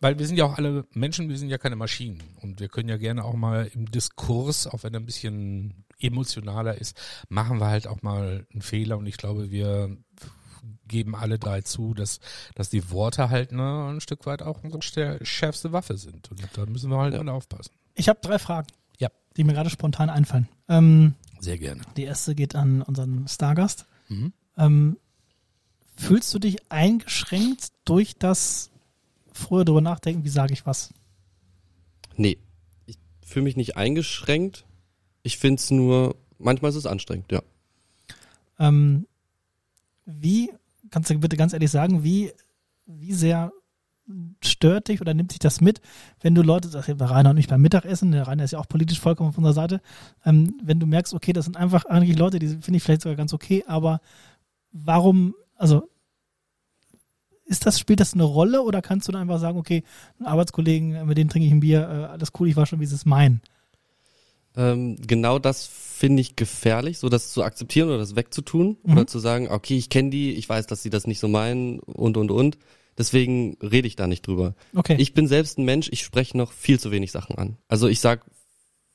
weil wir sind ja auch alle Menschen, wir sind ja keine Maschinen und wir können ja gerne auch mal im Diskurs, auch wenn er ein bisschen emotionaler ist, machen wir halt auch mal einen Fehler und ich glaube, wir geben alle drei zu, dass, dass die Worte halt ne, ein Stück weit auch unsere schärfste Waffe sind. Und da müssen wir halt ja. aufpassen. Ich habe drei Fragen, ja. die mir gerade spontan einfallen. Ähm, Sehr gerne. Die erste geht an unseren Stargast. Mhm. Ähm, fühlst du dich eingeschränkt durch das früher darüber nachdenken, wie sage ich was? Nee, ich fühle mich nicht eingeschränkt. Ich finde es nur, manchmal ist es anstrengend, ja. Ähm, wie, kannst du bitte ganz ehrlich sagen, wie, wie sehr stört dich oder nimmt sich das mit, wenn du Leute, das ist Rainer und ich beim Mittagessen, der Rainer ist ja auch politisch vollkommen auf unserer Seite, ähm, wenn du merkst, okay, das sind einfach eigentlich Leute, die finde ich vielleicht sogar ganz okay, aber warum, also ist das, spielt das eine Rolle oder kannst du dann einfach sagen, okay, Arbeitskollegen, mit denen trinke ich ein Bier, äh, alles cool, ich war schon, wie sie es meinen? Ähm, genau das finde ich gefährlich, so das zu akzeptieren oder das wegzutun mhm. oder zu sagen, okay, ich kenne die, ich weiß, dass sie das nicht so meinen und und und. Deswegen rede ich da nicht drüber. Okay. Ich bin selbst ein Mensch, ich spreche noch viel zu wenig Sachen an. Also ich sag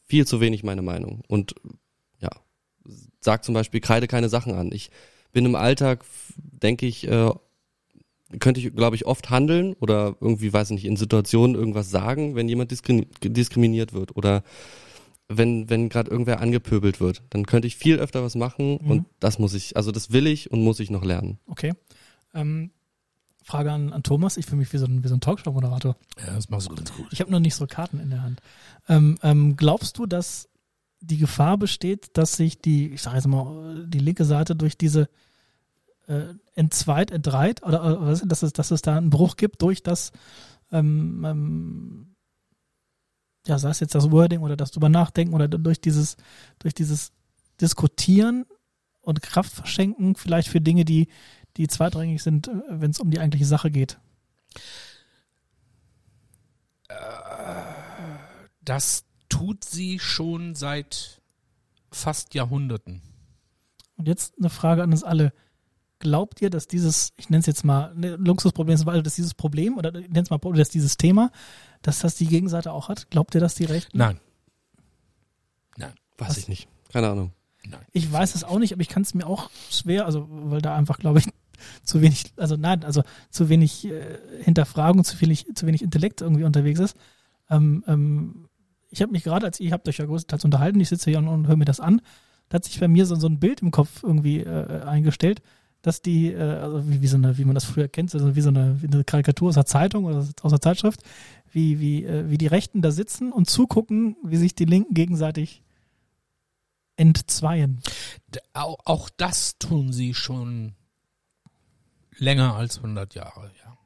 viel zu wenig meine Meinung und ja, sag zum Beispiel kreide keine Sachen an. Ich bin im Alltag, denke ich, äh, könnte ich, glaube ich, oft handeln oder irgendwie, weiß ich nicht, in Situationen irgendwas sagen, wenn jemand diskri diskriminiert wird oder wenn, wenn gerade irgendwer angepöbelt wird. Dann könnte ich viel öfter was machen Mhm. und das muss ich, also das will ich und muss ich noch lernen. Okay. Ähm, Frage an, an Thomas. Ich fühle mich wie so ein, wie so ein Talkshow-Moderator. Ja, das machst du ganz gut. Ich habe noch nicht so Karten in der Hand. Ähm, ähm, glaubst du, dass die Gefahr besteht, dass sich die, ich sage jetzt mal, die linke Seite durch diese äh, entzweit, entdreit oder äh, was, dass, es, dass es da einen Bruch gibt durch das, ähm, ähm, ja, sei es jetzt das Wording oder das drüber nachdenken oder durch dieses, durch dieses Diskutieren und Kraft verschenken, vielleicht für Dinge, die, die zweitrangig sind, äh, wenn es um die eigentliche Sache geht. Das tut sie schon seit fast Jahrhunderten. Und jetzt eine Frage an uns alle. Glaubt ihr, dass dieses, ich nenne es jetzt mal, ne, Luxusproblem ist, dass dieses Problem, oder ich nenne es mal dass dieses Thema, dass das die Gegenseite auch hat? Glaubt ihr, dass die Rechten? Nein. Nein. Weiß Was? ich nicht. Keine Ahnung. Nein. Ich weiß es auch nicht, aber ich kann es mir auch schwer, also weil da einfach, glaube ich, zu wenig, also nein, also zu wenig äh, Hinterfragung, zu wenig, zu wenig Intellekt irgendwie unterwegs ist. Ähm, ähm, ich habe mich gerade, als ihr habt euch ja größtenteils unterhalten, ich sitze hier und, und höre mir das an, da hat sich bei mir so, so ein Bild im Kopf irgendwie äh, eingestellt, dass die, äh, also wie, wie so eine, wie man das früher kennt, also wie so eine, wie eine Karikatur aus der Zeitung oder aus der Zeitschrift, wie, wie, äh, wie die Rechten da sitzen und zugucken, wie sich die Linken gegenseitig entzweien. Auch, auch das tun sie schon länger als 100 Jahre, ja.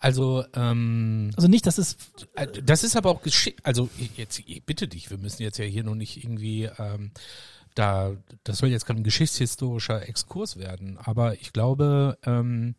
Also, ähm, Also nicht, dass es äh, das ist aber auch geschickt. Also ich- jetzt, ich bitte dich, wir müssen jetzt ja hier noch nicht irgendwie ähm, da, das soll jetzt kein geschichtshistorischer Exkurs werden, aber ich glaube, ähm,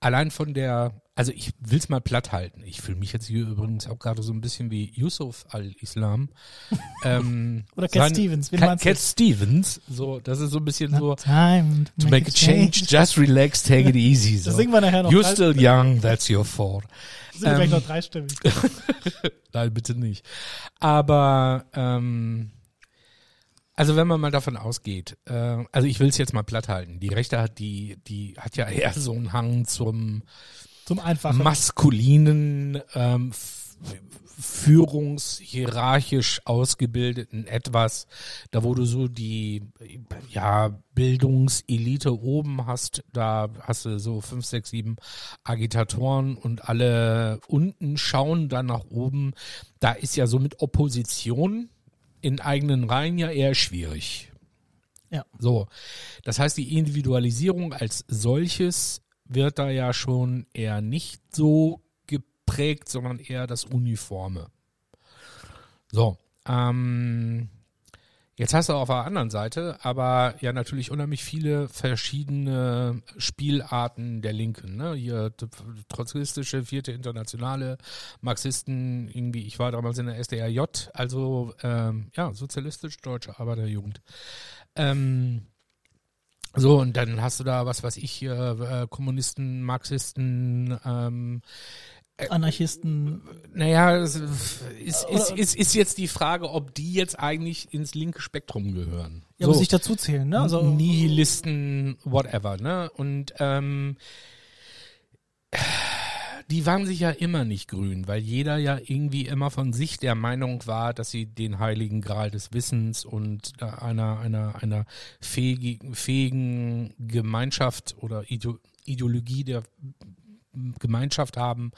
allein von der, also ich will's mal platt halten. Ich fühle mich jetzt hier übrigens auch gerade so ein bisschen wie Yusuf al-Islam. ähm, Oder Cat sein- Stevens, wen Cat? Cat Stevens, so, das ist so ein bisschen so, Time to make a change, just relax, take it easy. Das So. singen wir nachher noch. You're still young, that's your fault. singen wir gleich ähm, noch dreistimmig. Nein, bitte nicht. Aber ähm, also wenn man mal davon ausgeht, äh, also ich will es jetzt mal platt halten. Die Rechte hat die, die hat ja eher so einen Hang zum Zum Einfachen. maskulinen, ähm, führungshierarchisch ausgebildeten etwas, da wo du so die ja Bildungselite oben hast, da hast du so fünf, sechs, sieben Agitatoren und alle unten schauen dann nach oben. Da ist ja so mit Opposition in eigenen Reihen ja eher schwierig. Ja. So, das heißt, die Individualisierung als solches wird da ja schon eher nicht so geprägt, sondern eher das Uniforme. So, ähm, jetzt hast du auf der anderen Seite aber ja natürlich unheimlich viele verschiedene Spielarten der Linken. Ne? Hier trotzkistische, vierte Internationale, Marxisten, irgendwie, ich war damals in der SDRJ, also ähm, ja, sozialistisch deutsche Arbeiterjugend. Ähm, so, und dann hast du da, was weiß ich, äh, Kommunisten, Marxisten, ähm, Anarchisten. naja, es ist, ist, ist, ist jetzt die Frage, ob die jetzt eigentlich ins linke Spektrum gehören. Ja, muss ich dazu zählen, ne? Also, Nihilisten, whatever, ne? Und ähm, die waren sich ja immer nicht grün, weil jeder ja irgendwie immer von sich der Meinung war, dass sie den heiligen Gral des Wissens und äh, einer einer einer fähigen, fähigen Gemeinschaft oder Ide Ideologie der Gemeinschaft haben.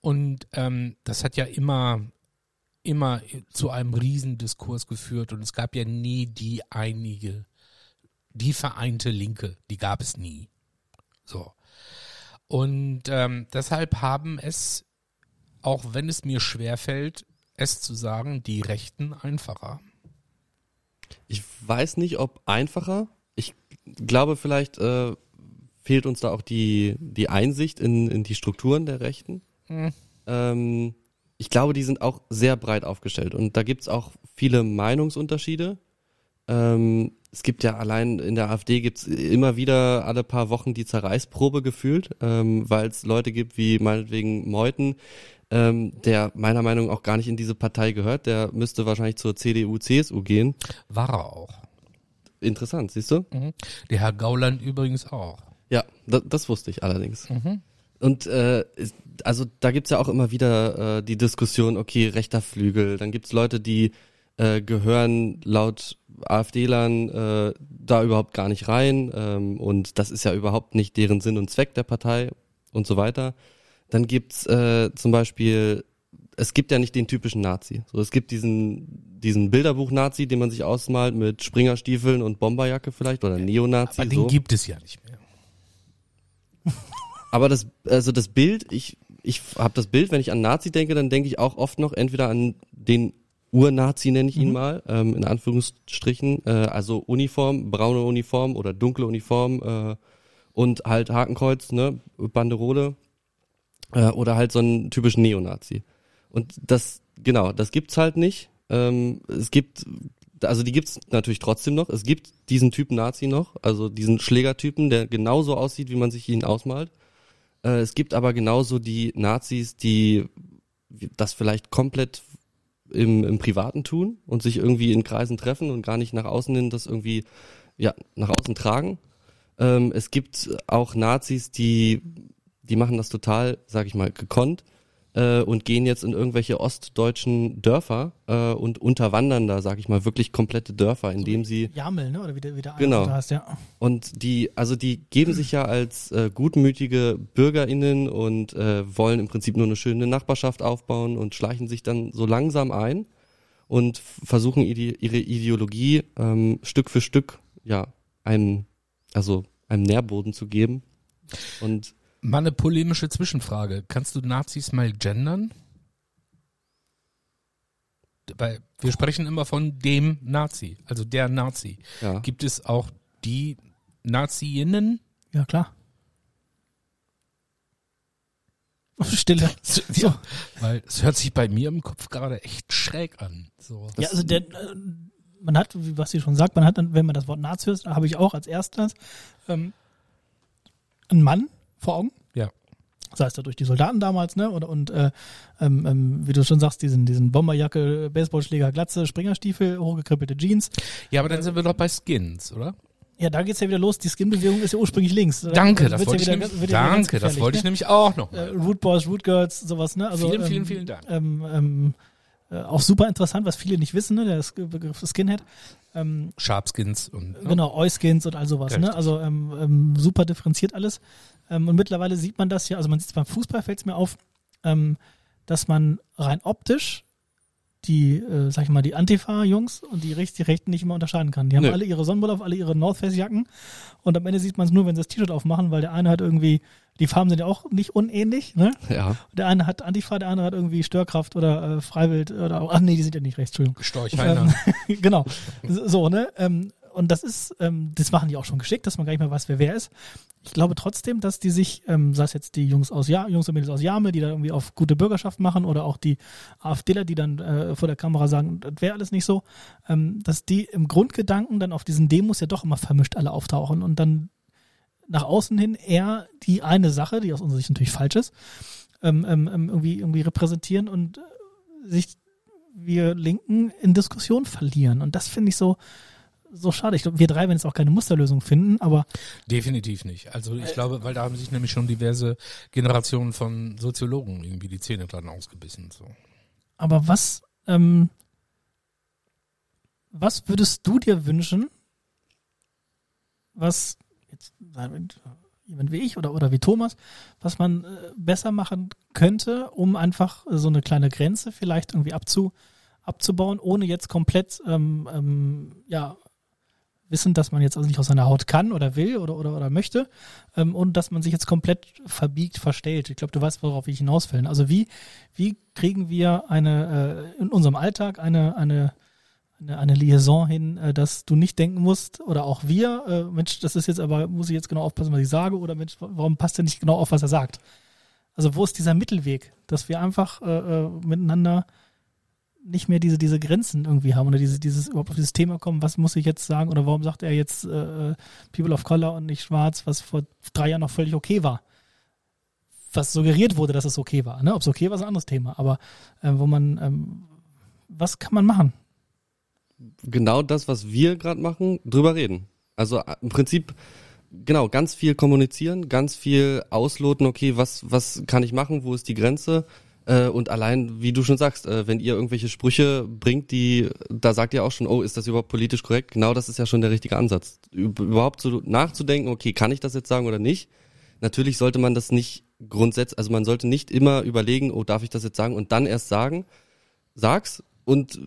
Und ähm, das hat ja immer immer zu einem Riesendiskurs geführt und es gab ja nie die einige, die vereinte Linke, die gab es nie. So. Und ähm, deshalb haben es, auch wenn es mir schwerfällt, es zu sagen, die Rechten einfacher. Ich weiß nicht, ob einfacher. Ich glaube, vielleicht äh, fehlt uns da auch die, die Einsicht in, in die Strukturen der Rechten. Hm. Ähm, ich glaube, die sind auch sehr breit aufgestellt und da gibt's auch viele Meinungsunterschiede. Ähm, es gibt ja allein in der AfD gibt's immer wieder alle paar Wochen die Zerreißprobe gefühlt, ähm, weil es Leute gibt wie meinetwegen Meuthen, ähm, der meiner Meinung nach auch gar nicht in diese Partei gehört. Der müsste wahrscheinlich zur CDU, CSU gehen. War er auch. Interessant, siehst du? Der Herr Gauland übrigens auch. Ja, das, das wusste ich allerdings. Und äh, also da gibt's ja auch immer wieder äh, die Diskussion, okay, rechter Flügel, dann gibt's Leute, die äh, gehören laut AfD-Lern äh, da überhaupt gar nicht rein ähm, und das ist ja überhaupt nicht deren Sinn und Zweck der Partei und so weiter. Dann gibt's äh, zum Beispiel, es gibt ja nicht den typischen Nazi. So, es gibt diesen diesen Bilderbuch-Nazi, den man sich ausmalt mit Springerstiefeln und Bomberjacke vielleicht oder Neonazi. Aber den so. gibt es ja nicht mehr. Aber das, also das Bild, ich, ich habe das Bild, wenn ich an Nazi denke, dann denke ich auch oft noch entweder an den Ur-Nazi, nenne ich ihn mal, ähm, in Anführungsstrichen, äh, also Uniform, braune Uniform oder dunkle Uniform äh, und halt Hakenkreuz, ne, Banderole äh, oder halt so einen typischen Neonazi. Und das, genau, das gibt's halt nicht. Ähm, es gibt, also die gibt's natürlich trotzdem noch. Es gibt diesen Typen Nazi noch, also diesen Schlägertypen, der genauso aussieht, wie man sich ihn ausmalt. Äh, es gibt aber genauso die Nazis, die das vielleicht komplett im, im Privaten tun und sich irgendwie in Kreisen treffen und gar nicht nach außen hin das irgendwie ja nach außen tragen. Ähm, es gibt auch Nazis, die die machen das total, sag ich mal, gekonnt äh, und gehen jetzt in irgendwelche ostdeutschen Dörfer äh, und unterwandern da, sag ich mal, wirklich komplette Dörfer, indem sie Jamel, ne? Oder wie der, wie der Genau. da heißt, ja. und die, also die geben sich ja als äh, gutmütige BürgerInnen und äh, wollen im Prinzip nur eine schöne Nachbarschaft aufbauen und schleichen sich dann so langsam ein und versuchen ide ihre Ideologie ähm, Stück für Stück ja einem, also einem Nährboden zu geben. Und Mal eine polemische Zwischenfrage. Kannst du Nazis mal gendern? Weil wir sprechen immer von dem Nazi, also der Nazi. ja, Gibt es auch die Naziinnen? Ja, klar. Stille. Ja, weil es hört sich bei mir im Kopf gerade echt schräg an. So. Ja, also der, äh, man hat, wie was sie schon sagt, man hat dann, wenn man das Wort Nazi hört, habe ich auch als erstes ähm, einen Mann vor Augen. Ja. Sei es dadurch die Soldaten damals, ne? Oder und äh, ähm, ähm, wie du schon sagst, diesen, diesen Bomberjacke, Baseballschläger, Glatze, Springerstiefel, hochgekrippelte Jeans. Ja, aber dann sind wir doch bei Skins, oder? Ja, da geht's ja wieder los. Die Skin-Bewegung ist ja ursprünglich links. Danke, Da das wollte ich ja wieder, nämlich. wieder ganz Danke, das wollte ich ne? nämlich auch noch. äh. Root Boys, Root Girls, sowas, ne? Also, Vielen, vielen, ähm, vielen Dank. Ähm, ähm, äh, auch super interessant, was viele nicht wissen, ne? Der Begriff Skinhead. Ähm, Sharpskins und. Ne? Genau, Euskins und all sowas. Ne? Also ähm, ähm, super differenziert alles. Ähm, und mittlerweile sieht man das ja, also man sieht es beim Fußball, fällt es mir auf, ähm, dass man rein optisch die, äh, sag ich mal, die Antifa-Jungs und die, Rechts, die Rechten nicht immer unterscheiden kann. Die haben Nö. alle ihre Sonnenbrille auf, alle ihre North Face-Jacken und am Ende sieht man es nur, wenn sie das T-Shirt aufmachen, weil der eine hat irgendwie, die Farben sind ja auch nicht unähnlich, ne? ja, Der eine hat Antifa, der andere hat irgendwie Störkraft oder äh, Freiwild oder, ach nee, die sind ja nicht rechts, Entschuldigung. Storchheiner. Ähm, genau. So, ne? Ähm, und das ist, ähm, das machen die auch schon geschickt, dass man gar nicht mehr weiß, wer wer ist. Ich glaube trotzdem, dass die sich, ähm, sei es jetzt die Jungs aus ja Jungs und Mädels aus Jame, die da irgendwie auf gute Bürgerschaft machen, oder auch die AfDler, die dann äh, vor der Kamera sagen, das wäre alles nicht so, ähm, dass die im Grundgedanken dann auf diesen Demos ja doch immer vermischt alle auftauchen und dann nach außen hin eher die eine Sache, die aus unserer Sicht natürlich falsch ist, ähm, ähm, ähm, irgendwie, irgendwie repräsentieren und äh, sich wir Linken in Diskussion verlieren. Und das finde ich so, so schade. Ich glaube, wir drei werden jetzt auch keine Musterlösung finden, aber Definitiv nicht. Also ich glaube, weil da haben sich nämlich schon diverse Generationen von Soziologen irgendwie die Zähne dran ausgebissen. So. Aber was, ähm, was würdest du dir wünschen, was jetzt jemand wie ich oder, oder wie Thomas, was man äh, besser machen könnte, um einfach so eine kleine Grenze vielleicht irgendwie abzu, abzubauen, ohne jetzt komplett ähm, ähm, ja wissen, dass man jetzt also nicht aus seiner Haut kann oder will oder oder, oder möchte ähm, und dass man sich jetzt komplett verbiegt, verstellt. Ich glaube, du weißt, worauf ich hinaus will. Also wie wie kriegen wir eine äh, in unserem Alltag eine eine eine, eine Liaison hin, äh, dass du nicht denken musst oder auch wir, äh, Mensch, das ist jetzt aber, muss ich jetzt genau aufpassen, was ich sage oder Mensch, warum passt er nicht genau auf, was er sagt? Also wo ist dieser Mittelweg, dass wir einfach äh, äh, miteinander nicht mehr diese, diese Grenzen irgendwie haben oder diese, dieses überhaupt auf dieses Thema kommen, was muss ich jetzt sagen oder warum sagt er jetzt äh, People of Color und nicht schwarz, was vor drei Jahren noch völlig okay war. Was suggeriert wurde, dass es okay war. Ne? Ob es okay war, ist ein anderes Thema. Aber äh, wo man, ähm, was kann man machen? genau das, was wir gerade machen, drüber reden. Also äh, im Prinzip genau, ganz viel kommunizieren, ganz viel ausloten, okay, was, was kann ich machen, wo ist die Grenze? Äh, und allein, wie du schon sagst, äh, wenn ihr irgendwelche Sprüche bringt, die, da sagt ihr auch schon, oh, ist das überhaupt politisch korrekt? Genau das ist ja schon der richtige Ansatz. Überhaupt so nachzudenken, okay, kann ich das jetzt sagen oder nicht? Natürlich sollte man das nicht grundsätzlich, also man sollte nicht immer überlegen, oh, darf ich das jetzt sagen und dann erst sagen. Sag's, und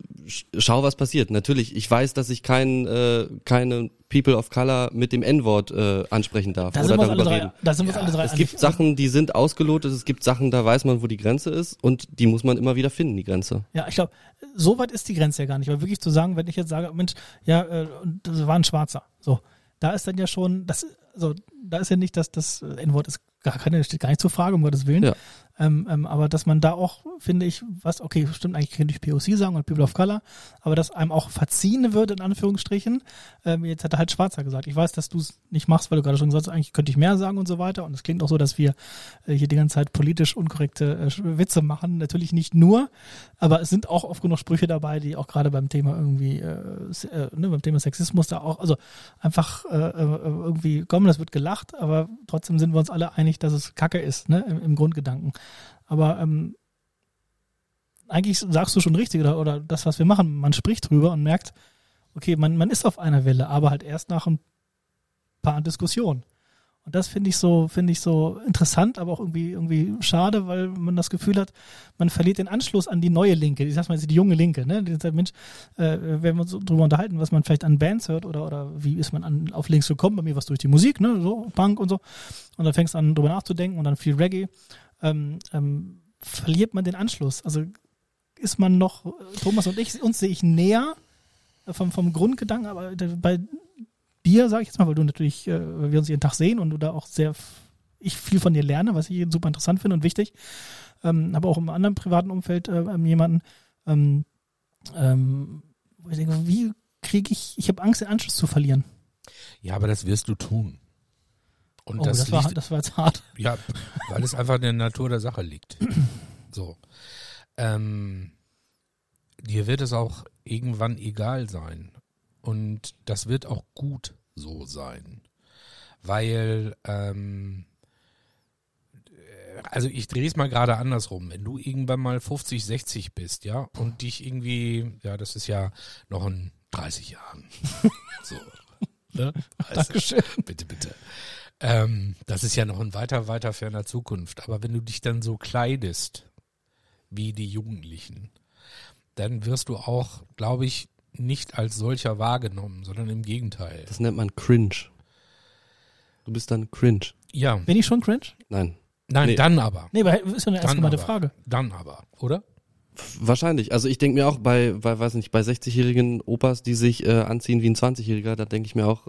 schau, was passiert. Natürlich, ich weiß, dass ich kein, äh, keine People of Color mit dem N-Wort äh, ansprechen darf Da oder sind wir uns darüber alle drei, reden. da sind wir Ja, alle drei Es gibt Sachen, die sind ausgelotet, es gibt Sachen, da weiß man, wo die Grenze ist und die muss man immer wieder finden, die Grenze. Ja, ich glaube, so weit ist die Grenze ja gar nicht. Aber wirklich zu sagen, wenn ich jetzt sage, Mensch, ja, äh, das war ein Schwarzer. So, da ist dann ja schon, das, also, da ist ja nicht, dass das N-Wort ist gar keine, steht gar nicht zur Frage, um Gottes Willen. Ja. Ähm, ähm, aber dass man da auch, finde ich, was, okay, stimmt, eigentlich könnte ich POC sagen und People of Color, aber dass einem auch verziehen wird, in Anführungsstrichen. Ähm, jetzt hat er halt Schwarzer gesagt. Ich weiß, dass du es nicht machst, weil du gerade schon gesagt hast, eigentlich könnte ich mehr sagen und so weiter. Und es klingt auch so, dass wir äh, hier die ganze Zeit politisch unkorrekte äh, Witze machen. Natürlich nicht nur, aber es sind auch oft genug Sprüche dabei, die auch gerade beim Thema irgendwie, äh, äh, ne, beim Thema Sexismus da auch, also einfach äh, äh, irgendwie kommen, das wird gelacht, aber trotzdem sind wir uns alle einig, dass es Kacke ist, ne, im, im Grundgedanken. Aber ähm, eigentlich sagst du schon richtig, oder, oder das, was wir machen, man spricht drüber und merkt, okay, man, man ist auf einer Welle, aber halt erst nach ein paar Diskussionen. Und das finde ich so, finde ich so interessant, aber auch irgendwie, irgendwie schade, weil man das Gefühl hat, man verliert den Anschluss an die neue Linke. Ich sag mal die junge Linke, ne? Die sagt, Mensch, äh, wenn wir uns so drüber unterhalten, was man vielleicht an Bands hört oder, oder wie ist man an, auf Links gekommen, bei mir was durch die Musik, ne? So, Punk und so. Und dann fängst du an, drüber nachzudenken und dann viel Reggae. Ähm, ähm, verliert man den Anschluss. Also ist man noch, Thomas und ich, uns sehe ich näher äh, vom, vom Grundgedanken, aber bei dir, sage ich jetzt mal, weil du natürlich, äh, weil wir uns jeden Tag sehen und du da auch sehr, ich viel von dir lerne, was ich super interessant finde und wichtig. Ähm, aber auch im anderen privaten Umfeld äh, ähm, jemanden, ähm, ähm, wo ich denke, wie kriege ich, ich habe Angst, den Anschluss zu verlieren. Ja, aber das wirst du tun. Und Oh, das, das, war, liegt, das war jetzt hart. ja, weil es einfach in der Natur der Sache liegt. So. Ähm, dir wird es auch irgendwann egal sein. Und das wird auch gut so sein. Weil, ähm, also ich drehe es mal gerade andersrum. Wenn du irgendwann mal 50, 60 bist, ja, und dich irgendwie, ja, das ist ja noch in 30 Jahren. so. Ne? Also, Dankeschön. Bitte, bitte. Ähm, das ist ja noch ein weiter, weiter ferner Zukunft. Aber wenn du dich dann so kleidest, wie die Jugendlichen, dann wirst du auch, glaube ich, nicht als solcher wahrgenommen, sondern im Gegenteil. Das nennt man cringe. Du bist dann cringe. Ja, Bin ich schon cringe? Nein. nein, Nee. dann aber. Nee, aber ist ja eine erste gemeinte aber. Frage. Dann aber, oder? Wahrscheinlich. Also ich denke mir auch bei, bei, weiß nicht, bei 60-jährigen Opas, die sich äh, anziehen wie ein 20-Jähriger, da denke ich mir auch,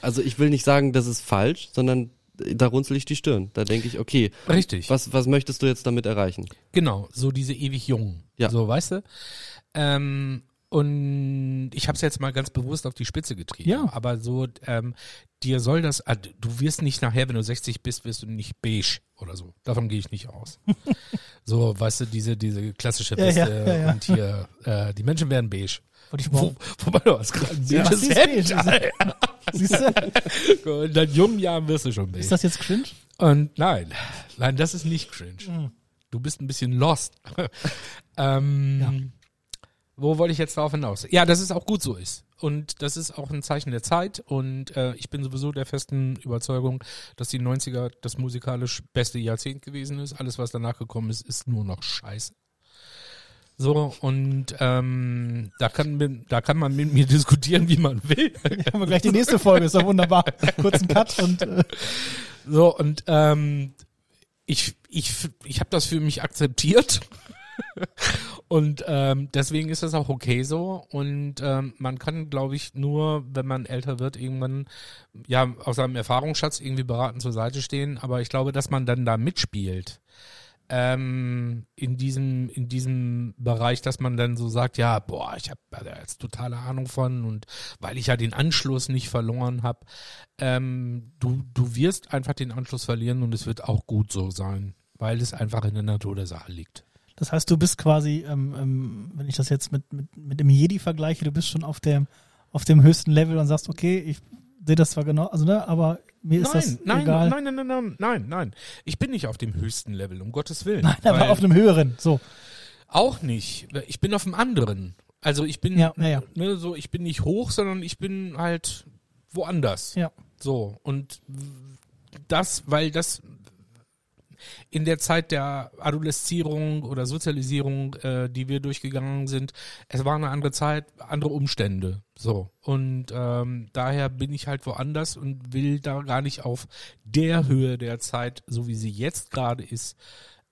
also ich will nicht sagen, das ist falsch, sondern da runzel ich die Stirn. Da denke ich, okay, Richtig. was, was möchtest du jetzt damit erreichen? Genau, so diese ewig Jungen. Ja. So, weißt du? Ähm, und ich habe es jetzt mal ganz bewusst auf die Spitze getrieben. Ja. Aber so, ähm, dir soll das, ah, du wirst nicht nachher, wenn du 60 bist, wirst du nicht beige oder so. Davon gehe ich nicht aus. so, weißt du, diese, diese klassische Ja, ja, ja, ja. und hier, äh, die Menschen werden beige. Wollte ich Wo, wobei du hast gerade ein Ja, beiges Hemd. beige. Siehst du? In deinen jungen Jahren wirst du schon beige. Ist das jetzt cringe? Und nein, nein, das ist nicht cringe. Mhm. Du bist ein bisschen lost. ähm. Wo wollte ich jetzt darauf hinaus? Ja, dass es auch gut so ist. Und das ist auch ein Zeichen der Zeit. Und äh, ich bin sowieso der festen Überzeugung, dass die 90er das musikalisch beste Jahrzehnt gewesen ist. Alles, was danach gekommen ist, ist nur noch scheiße. So, und ähm, da, kann, da kann man mit mir diskutieren, wie man will. Haben wir gleich die nächste Folge, ist doch wunderbar. Kurzen Cut und äh, So, und ähm, ich, ich, ich habe das für mich akzeptiert. Und ähm, deswegen ist das auch okay so. Und ähm, man kann, glaube ich, nur, wenn man älter wird, irgendwann ja aus seinem Erfahrungsschatz irgendwie beraten zur Seite stehen. Aber ich glaube, dass man dann da mitspielt. Ähm, in diesem in diesem Bereich, dass man dann so sagt, ja, boah, ich habe da jetzt totale Ahnung von und weil ich ja den Anschluss nicht verloren habe, ähm, du, du wirst einfach den Anschluss verlieren und es wird auch gut so sein, weil es einfach in der Natur der Sache liegt. Das heißt, du bist quasi, ähm, ähm, wenn ich das jetzt mit, mit, mit dem Jedi vergleiche, du bist schon auf dem, auf dem höchsten Level und sagst, okay, ich sehe das zwar genau, also ne, aber mir ist nein, das nein, egal. nein, nein, nein, nein, nein, nein. Ich bin nicht auf dem höchsten Level, um Gottes Willen. Nein, aber auf einem höheren. So. Auch nicht. Ich bin auf dem anderen. Also ich bin, Ja, ja, ja. Ne, so, ich bin nicht hoch, sondern ich bin halt woanders. Ja. So. Und das, weil das in der Zeit der Adoleszierung oder Sozialisierung, äh, die wir durchgegangen sind, es war eine andere Zeit, andere Umstände. So. Und ähm, daher bin ich halt woanders und will da gar nicht auf der Höhe der Zeit, so wie sie jetzt gerade ist,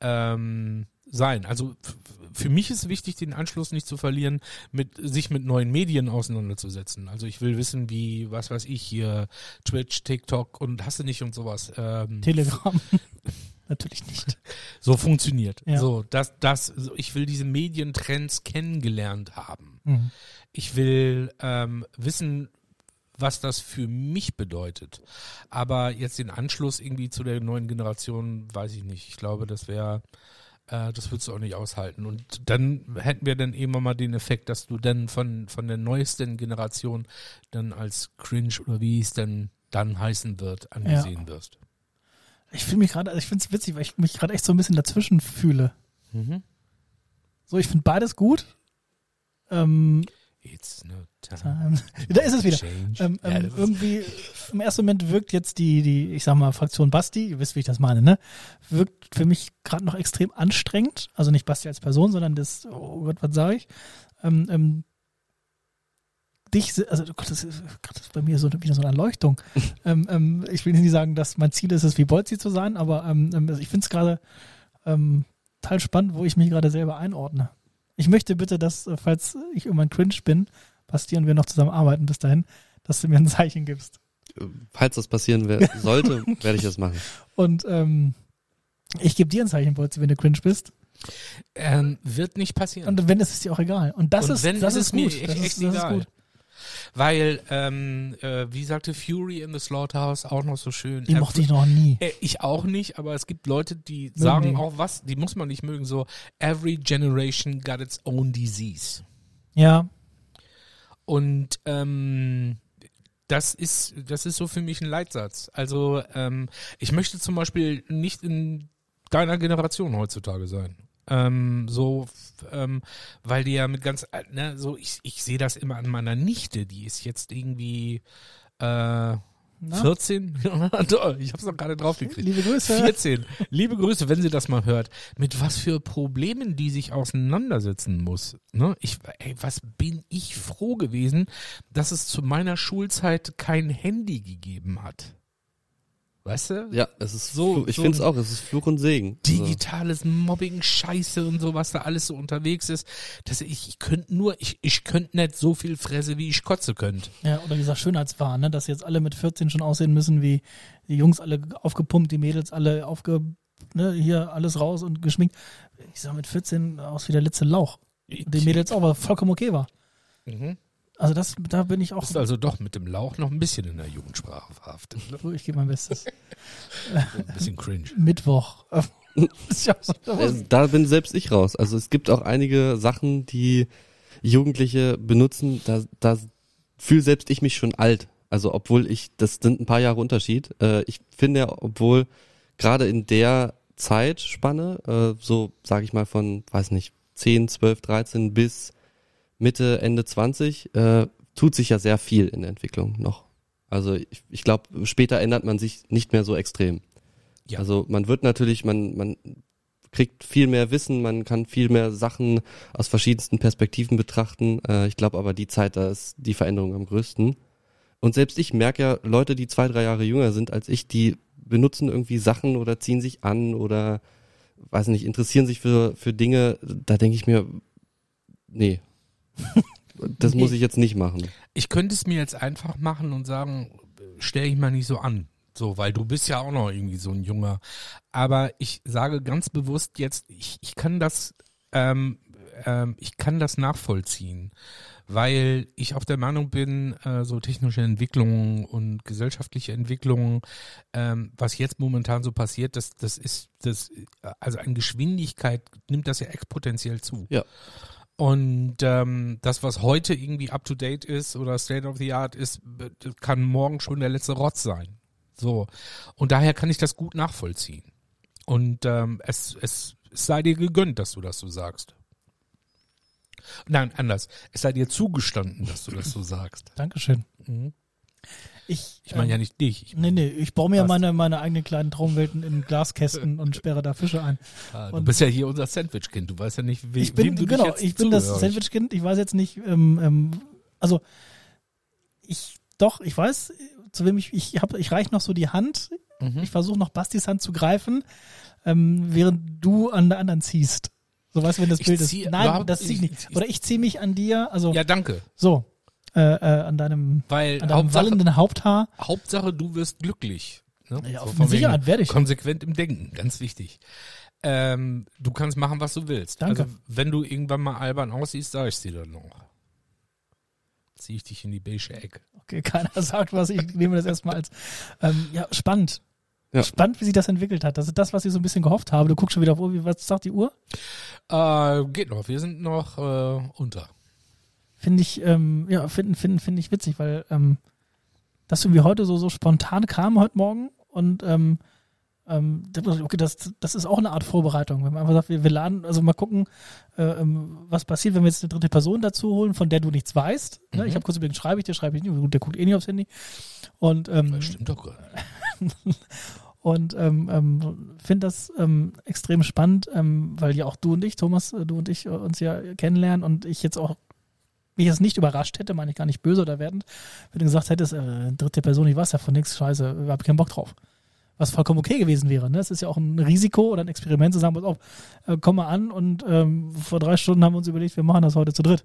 ähm, sein. Also für mich ist wichtig, den Anschluss nicht zu verlieren, mit sich mit neuen Medien auseinanderzusetzen. Also ich will wissen, wie, was weiß ich, hier Twitch, TikTok und hasse nicht und sowas. Ähm, Telegram. Natürlich nicht. so funktioniert. Ja. So, das, das, ich will diese Medientrends kennengelernt haben. Mhm. Ich will ähm, wissen, was das für mich bedeutet. Aber jetzt den Anschluss irgendwie zu der neuen Generation, weiß ich nicht. Ich glaube, das wäre, äh, das würdest du auch nicht aushalten. Und dann hätten wir dann eben mal den Effekt, dass du dann von, von der neuesten Generation dann als cringe oder wie es denn dann heißen wird, angesehen wirst. Ich fühle mich gerade, also ich finde es witzig, weil ich mich gerade echt so ein bisschen dazwischen fühle. Mhm. So, ich finde beides gut. Ähm, It's no time. ähm, da ist es wieder. Change. Ähm, Ja, ähm, irgendwie im ersten Moment wirkt jetzt die, die, ich sag mal, Fraktion Basti, ihr wisst, wie ich das meine, ne? Wirkt für mich gerade noch extrem anstrengend. Also nicht Basti als Person, sondern das, oh Gott, was sage ich? Ähm, ähm, dich, also oh Gott, das ist, Gott, das ist bei mir so wieder so eine Erleuchtung. ähm, ähm, ich will nicht sagen, dass mein Ziel ist es, wie Bolzi zu sein, aber ähm, ähm, also ich finde es gerade ähm, total spannend, wo ich mich gerade selber einordne. Ich möchte bitte, dass, äh, falls ich irgendwann cringe bin, Basti und wir noch zusammen arbeiten bis dahin, dass du mir ein Zeichen gibst. Falls das passieren wer- sollte, werde ich das machen. Und ähm, ich gebe dir ein Zeichen, Bolzi, wenn du cringe bist. Ähm, wird nicht passieren. Und wenn, ist es dir auch egal. Und das Und ist, wenn, das ist ist mir gut. echt, das echt ist, das ist egal. gut. Weil, ähm, äh, wie sagte Fury in the Slaughterhouse auch noch so schön. Die er- mochte ich noch nie. Äh, ich auch nicht, aber es gibt Leute, die sagen die. auch was, die muss man nicht mögen, so every generation got its own disease. Ja, Und ähm, das ist, das ist so für mich ein Leitsatz. Also ähm, ich möchte zum Beispiel nicht in deiner Generation heutzutage sein. Ähm, so, ähm, weil die ja mit ganz, äh, ne, so ich, ich sehe das immer an meiner Nichte, die ist jetzt irgendwie äh, Na? 14. Doch, ich hab's noch gerade drauf gekriegt. liebe Grüße. 14. Liebe Grüße, wenn sie das mal hört. Mit was für Problemen die sich auseinandersetzen muss. Ne? Ich, ey, was bin ich froh gewesen, dass es zu meiner Schulzeit kein Handy gegeben hat. Weißt du? Ja, es ist So-. Ich so finde es auch. Es ist Fluch und Segen. Also, Digitales Mobbing, Scheiße und so, was da alles so unterwegs ist. Dass ich, ich könnte nur, ich, ich könnte nicht so viel Fresse, wie ich kotze könnte. Ja, oder dieser Schönheitswahn, ne? dass jetzt alle mit 14 schon aussehen müssen wie die Jungs alle aufgepumpt, die Mädels alle aufge, ne, hier alles raus und geschminkt. Ich sah mit 14 aus wie der letzte Lauch. Die Mädels auch, was vollkommen okay war. Mhm. Also das, da bin ich auch, Ist also doch mit dem Lauch noch ein bisschen in der Jugendsprache verhaftet. Ne? ich gebe mein Bestes. Ein bisschen cringe. Mittwoch. ist ja so, da bin selbst ich raus. Also es gibt auch einige Sachen, die Jugendliche benutzen. Da, da fühle selbst ich mich schon alt. Also obwohl ich, das sind ein paar Jahre Unterschied. Äh, ich finde, obwohl gerade in der Zeitspanne, äh, so sage ich mal von, weiß nicht, 10, 12, 13 bis Mitte, Ende 20, äh, tut sich ja sehr viel in der Entwicklung noch. Also ich, ich glaube, später ändert man sich nicht mehr so extrem. Ja. Also man wird natürlich, man, man kriegt viel mehr Wissen, man kann viel mehr Sachen aus verschiedensten Perspektiven betrachten. Äh, ich glaube aber die Zeit, da ist die Veränderung am größten. Und selbst ich merke ja, Leute, die zwei, drei Jahre jünger sind als ich, die benutzen irgendwie Sachen oder ziehen sich an oder weiß nicht, interessieren sich für, für Dinge, da denke ich mir, nee. Das muss ich jetzt nicht machen. Ich könnte es mir jetzt einfach machen und sagen, stell dich mal nicht so an. So, weil du bist ja auch noch irgendwie so ein Junger. Aber ich sage ganz bewusst jetzt, ich, ich kann das, ähm, ähm, ich kann das nachvollziehen, weil ich auch der Meinung bin, äh, so technische Entwicklungen und gesellschaftliche Entwicklungen, ähm, was jetzt momentan so passiert, das, das ist, das, also an Geschwindigkeit nimmt das ja exponentiell zu. Ja. Und ähm, das, was heute irgendwie up to date ist oder State of the Art ist, kann morgen schon der letzte Rotz sein. So. Und daher kann ich das gut nachvollziehen. Und ähm, es, es, es sei dir gegönnt, dass du das so sagst. Nein, anders. Es sei dir zugestanden, dass du das so sagst. Dankeschön. Mhm. Ich, Ich meine ja ähm, nicht dich. Ich Nee, nee, ich baue mir Was? meine, meine eigenen kleinen Traumwelten in Glaskästen und sperre da Fische ein. Ah, du Und- bist ja hier unser Sandwich-Kind. Du weißt ja nicht, we Ich bin, wem du genau, dich jetzt ich bin das Sandwich-Kind. Ich weiß jetzt nicht, ähm, ähm, also ich, doch, ich weiß, zu wem ich, ich habe, ich reich noch so die Hand. Mhm. Ich versuche noch Bastis Hand zu greifen, ähm, während du an der anderen ziehst. So weißt du, wenn das Ich Bild ist. Nein, das zieh ich ich- nicht. ich- Oder ich ziehe mich an dir, also Ja, danke. so, äh, äh, an deinem, Weil an deinem Hauptsache, wallenden Haupthaar. Hauptsache, du wirst glücklich. Ne? Ja, So von Sicherheit werde ich. Konsequent im Denken, ganz wichtig. Ähm, du kannst machen, was du willst. Danke. Also, wenn du irgendwann mal albern aussiehst, sag ich dir dann noch. Zieh ich dich in die beige Ecke. Okay, keiner sagt was, ich nehme das erstmal als ähm, ja, spannend. Ja. Spannend, wie sich das entwickelt hat. Das ist das, was ich so ein bisschen gehofft habe. Du guckst schon wieder auf Uhr, wie, was sagt die Uhr? Äh, geht noch, wir sind noch äh, unter. Finde ich, ähm, ja, finde find, find ich witzig, weil ähm, das irgendwie heute so, so spontan kam heute Morgen und ähm, ähm, okay, das, das ist auch eine Art Vorbereitung. Wenn man einfach sagt, wir, wir laden, also mal gucken, äh, ähm, was passiert, wenn wir jetzt eine dritte Person dazu holen, von der du nichts weißt. Ne? Mhm. Ich habe kurz überlegt, schreibe ich dir, schreibe ich nicht, gut, der guckt eh nicht aufs Handy. Und ähm, Das stimmt doch nicht. und ähm, ähm, finde das ähm, extrem spannend, ähm, weil ja auch du und ich, Thomas, äh, du und ich äh, uns ja kennenlernen und ich jetzt auch mich jetzt nicht überrascht hätte, meine ich gar nicht böse oder wertend, wenn du gesagt hättest, äh, dritte Person, ich weiß ja von nichts, scheiße, ich habe keinen Bock drauf. Was vollkommen okay gewesen wäre. Ne? Es ist ja auch ein Risiko oder ein Experiment zu sagen, pass auf, äh, komm mal an und ähm, vor drei Stunden haben wir uns überlegt, wir machen das heute zu dritt.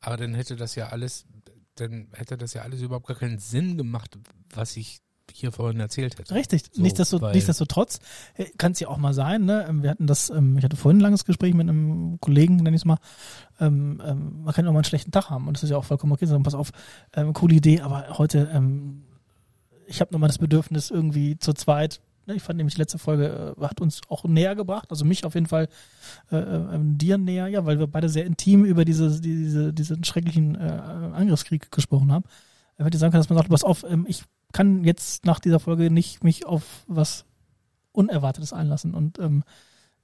Aber dann hätte das ja alles, dann hätte das ja alles überhaupt gar keinen Sinn gemacht, was ich hier vorhin erzählt hätte. Richtig. So, Nichtsdestot- nichtsdestotrotz kann es ja auch mal sein. Ne? Ähm, Wir hatten das, ähm, ich hatte vorhin ein langes Gespräch mit einem Kollegen, nenn ich es mal. Ähm, ähm, man kann ja auch mal einen schlechten Tag haben und das ist ja auch vollkommen okay. Sagen, pass auf, ähm, coole Idee, aber heute, ähm, ich habe nochmal das Bedürfnis irgendwie zu zweit. Ne? Ich fand nämlich die letzte Folge äh, hat uns auch näher gebracht, also mich auf jeden Fall äh, ähm, dir näher, ja, weil wir beide sehr intim über diese, diese, diesen schrecklichen äh, Angriffskrieg gesprochen haben. Ich würde sagen, dass man sagt, pass auf, ich kann jetzt nach dieser Folge nicht mich auf was Unerwartetes einlassen. Und ähm,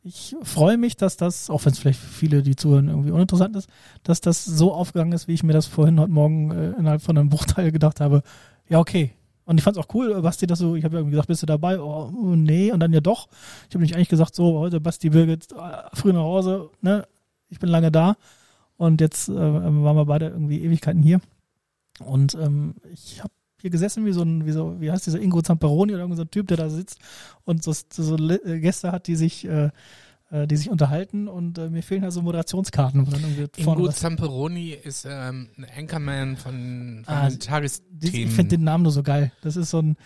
ich freue mich, dass das, auch wenn es vielleicht für viele, die zuhören, irgendwie uninteressant ist, dass das so aufgegangen ist, wie ich mir das vorhin heute Morgen äh, innerhalb von einem Bruchteil gedacht habe. Ja, okay. Und ich fand es auch cool, Basti, dass du, ich habe ja irgendwie gesagt, bist du dabei? Oh, nee, und dann ja doch. Ich habe nicht eigentlich gesagt, so, heute Basti Birgit, äh, früh nach Hause, ne? Ich bin lange da. Und jetzt äh, waren wir beide irgendwie Ewigkeiten hier. Und ähm, ich habe hier gesessen wie so ein, wie so, wie heißt dieser Ingo Zamperoni oder irgendein so ein Typ, der da sitzt und so, so Le- Gäste hat, die sich, äh, äh, die sich unterhalten und äh, mir fehlen halt so Moderationskarten. Wo dann irgendwie Ingo Zamperoni ist ähm, ein Anchorman von, von Ah, Tagesthemen. ich finde den Namen nur so geil. Das ist so ein,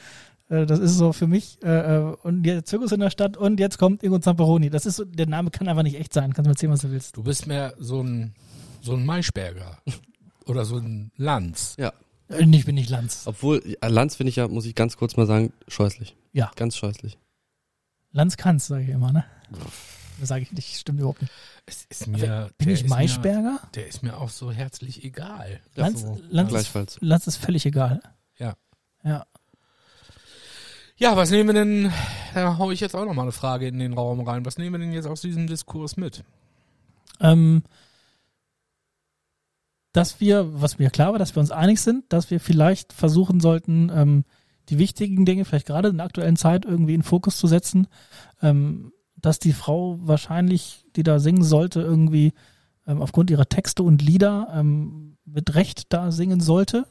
äh, das ist so für mich, äh, äh, und jetzt Zirkus in der Stadt und jetzt kommt Ingo Zamperoni. Das ist so, der Name kann einfach nicht echt sein. Kannst du mir erzählen, was du willst. du bist mehr so ein, so ein Maischberger. Oder so ein Lanz. Ja. Äh, Ich bin nicht Lanz. Obwohl, äh, Lanz finde ich ja, muss ich ganz kurz mal sagen, scheußlich. Ja. Ganz scheußlich. Lanz kannst, sage ich immer, ne? Das sage ich nicht, stimmt überhaupt nicht. Es ist mir, Bin ich Maischberger? Mir, der ist mir auch so herzlich egal. Lanz, so. Lanz, ist, Gleichfalls. Lanz ist völlig egal. Ja. Ja. Ja, was nehmen wir denn, da hau ich jetzt auch noch mal eine Frage in den Raum rein. Was nehmen wir denn jetzt aus diesem Diskurs mit? Ähm, dass wir, was mir klar war, dass wir uns einig sind, dass wir vielleicht versuchen sollten, ähm, die wichtigen Dinge, vielleicht gerade in der aktuellen Zeit, irgendwie in Fokus zu setzen, ähm, dass die Frau wahrscheinlich, die da singen sollte, irgendwie ähm, aufgrund ihrer Texte und Lieder ähm, mit Recht da singen sollte.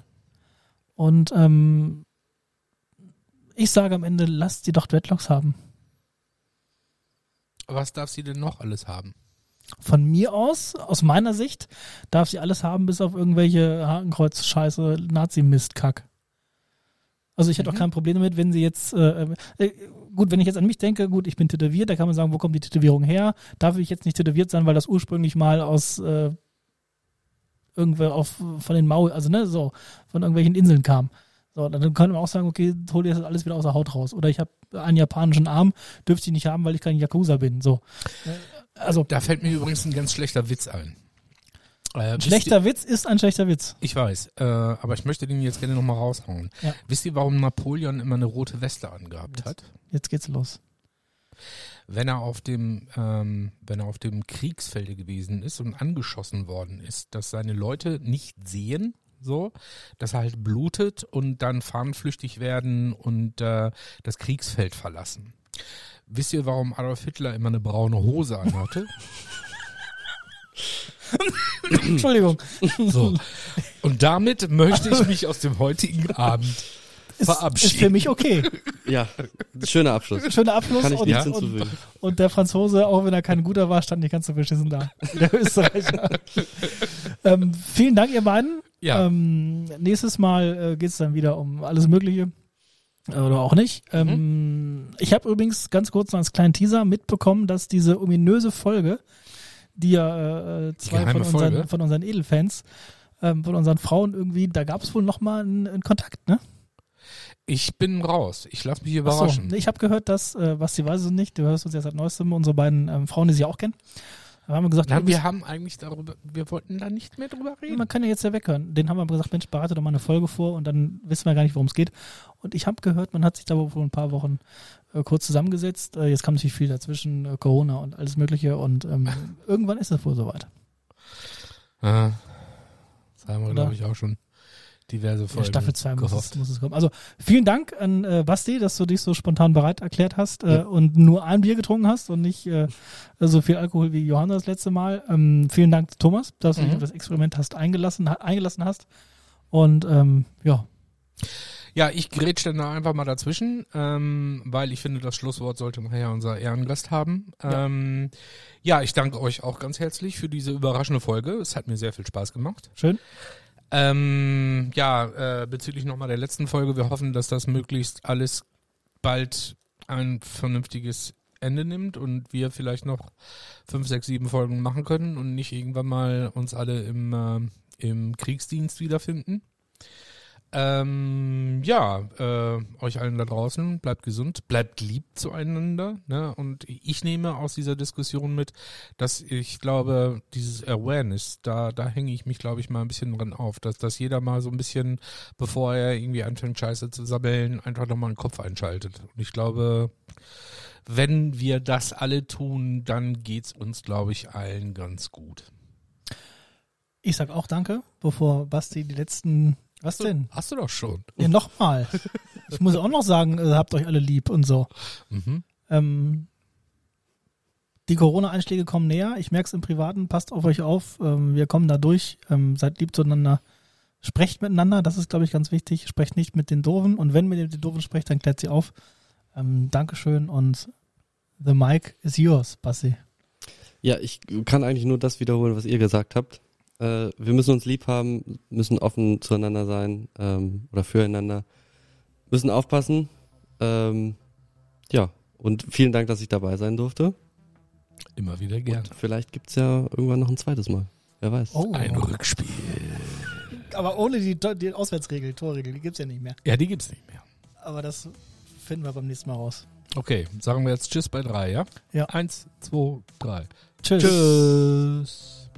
Und ähm, ich sage am Ende, lasst sie doch Dreadlocks haben. Was darf sie denn noch alles haben? Von mir aus, aus meiner Sicht, darf sie alles haben, bis auf irgendwelche Hakenkreuz-Scheiße, Nazi-Mist-Kack. Also ich hätte Mhm. auch kein Problem damit, wenn sie jetzt, äh, äh, gut, wenn ich jetzt an mich denke, gut, ich bin tätowiert, da kann man sagen, wo kommt die Tätowierung her? Darf ich jetzt nicht tätowiert sein, weil das ursprünglich mal aus äh, irgendwo auf von den Maul, also ne, so, von irgendwelchen Inseln kam. So, dann könnte man auch sagen, okay, hol dir das alles wieder aus der Haut raus. Oder ich habe einen japanischen Arm, dürfte ich nicht haben, weil ich kein Yakuza bin. So. Also, Da fällt mir übrigens ein ganz schlechter Witz ein. Äh, Schlechter Witz ist ein schlechter Witz. Ich weiß, äh, aber ich möchte den jetzt gerne nochmal raushauen. Ja. Wisst ihr, warum Napoleon immer eine rote Weste angehabt hat? Jetzt geht's los. Wenn er auf dem, ähm, wenn er auf dem Kriegsfelde gewesen ist und angeschossen worden ist, dass seine Leute nicht sehen, so, dass er halt blutet und dann fahnenflüchtig werden und äh, das Kriegsfeld verlassen. Wisst ihr, warum Adolf Hitler immer eine braune Hose anhatte? Entschuldigung. So. Und damit möchte ich mich aus dem heutigen Abend Ist, ist verabschieden. für mich okay. Ja, schöner Abschluss. Schöner Abschluss. Kann ich und, nichts und, hinzufügen. und der Franzose, auch wenn er kein guter war, stand nicht ganz so beschissen da. wie Der Österreicher. ähm, vielen Dank, ihr beiden. Ja. Ähm, nächstes Mal äh, geht es dann wieder um alles Mögliche. Äh, Oder auch nicht. Ähm, ich habe übrigens ganz kurz noch als kleinen Teaser mitbekommen, dass diese ominöse Folge, die ja äh, zwei geheime von unseren, Folge? von unseren Edelfans, ähm, von unseren Frauen irgendwie, da gab es wohl noch mal einen, einen Kontakt, ne? Ich bin raus. Ich lasse mich Ach so, überraschen. ich habe gehört, dass, äh, was sie weiß es nicht, du hörst uns jetzt seit neuestem, unsere beiden ähm, Frauen, die sie auch kennen, da haben wir gesagt, Na, wir haben eigentlich darüber, wir wollten da nicht mehr drüber reden. man kann ja jetzt ja weghören. Den haben wir gesagt, Mensch, bereite doch mal eine Folge vor und dann wissen wir gar nicht, worum es geht. Und ich habe gehört, man hat sich da vor ein paar Wochen äh, kurz zusammengesetzt. Äh, jetzt kam natürlich viel dazwischen, äh, Corona und alles Mögliche und ähm, irgendwann ist es wohl soweit. Ja, das haben wir, glaube ich, auch schon diverse Ja, Folgen Staffel 2 muss es, muss es kommen. Also vielen Dank an äh, Basti, dass du dich so spontan bereit erklärt hast äh, Ja. und nur ein Bier getrunken hast und nicht äh, so viel Alkohol wie Johanna das letzte Mal. Ähm, vielen Dank, Thomas, dass du dich Mhm. auf das Experiment hast eingelassen, ha eingelassen hast. Und ähm, ja, Ja, ich grätsch dann da einfach mal dazwischen, ähm, weil ich finde, das Schlusswort sollte nachher unser Ehrengast haben. Ja. Ähm, ja, ich danke euch auch ganz herzlich für diese überraschende Folge. Es hat mir sehr viel Spaß gemacht. schön. Ähm, ja, äh, bezüglich nochmal der letzten Folge, wir hoffen, dass das möglichst alles bald ein vernünftiges Ende nimmt und wir vielleicht noch fünf, sechs, sieben Folgen machen können und nicht irgendwann mal uns alle im, äh, im Kriegsdienst wiederfinden. Ähm, ja, äh, euch allen da draußen, bleibt gesund, bleibt lieb zueinander. Ne? Und ich nehme aus dieser Diskussion mit, dass ich glaube, dieses Awareness, da, da hänge ich mich, glaube ich, mal ein bisschen dran auf, dass, dass jeder mal so ein bisschen, bevor er irgendwie anfängt, Scheiße zu sabbeln, einfach nochmal den Kopf einschaltet. Und ich glaube, wenn wir das alle tun, dann geht's uns, glaube ich, allen ganz gut. Ich sag auch danke, bevor Basti die letzten. Was denn? Hast du doch schon. Ja, nochmal. Ich muss auch noch sagen, äh, habt euch alle lieb und so. Mhm. Ähm, die Corona-Einschläge kommen näher. Ich merke es im Privaten. Passt auf euch auf. Ähm, wir kommen da durch. Ähm, seid lieb zueinander. Sprecht miteinander. Das ist, glaube ich, ganz wichtig. Sprecht nicht mit den Doofen. Und wenn mit den Doofen sprecht, dann klärt sie auf. Ähm, Dankeschön und the mic is yours, Basti. Ja, ich kann eigentlich nur das wiederholen, was ihr gesagt habt. Äh, wir müssen uns lieb haben, müssen offen zueinander sein ähm, oder füreinander, müssen aufpassen. Ähm, ja, und vielen Dank, dass ich dabei sein durfte. Immer wieder gern. Und vielleicht gibt's ja irgendwann noch ein zweites Mal. Wer weiß. Oh. Ein Rückspiel. Aber ohne die, die Auswärtsregel, Torregel, die gibt's ja nicht mehr. Ja, die gibt's nicht mehr. Aber das finden wir beim nächsten Mal raus. Okay, sagen wir jetzt Tschüss bei drei, ja? Ja. Eins, zwei, drei. Tschüss. Tschüss.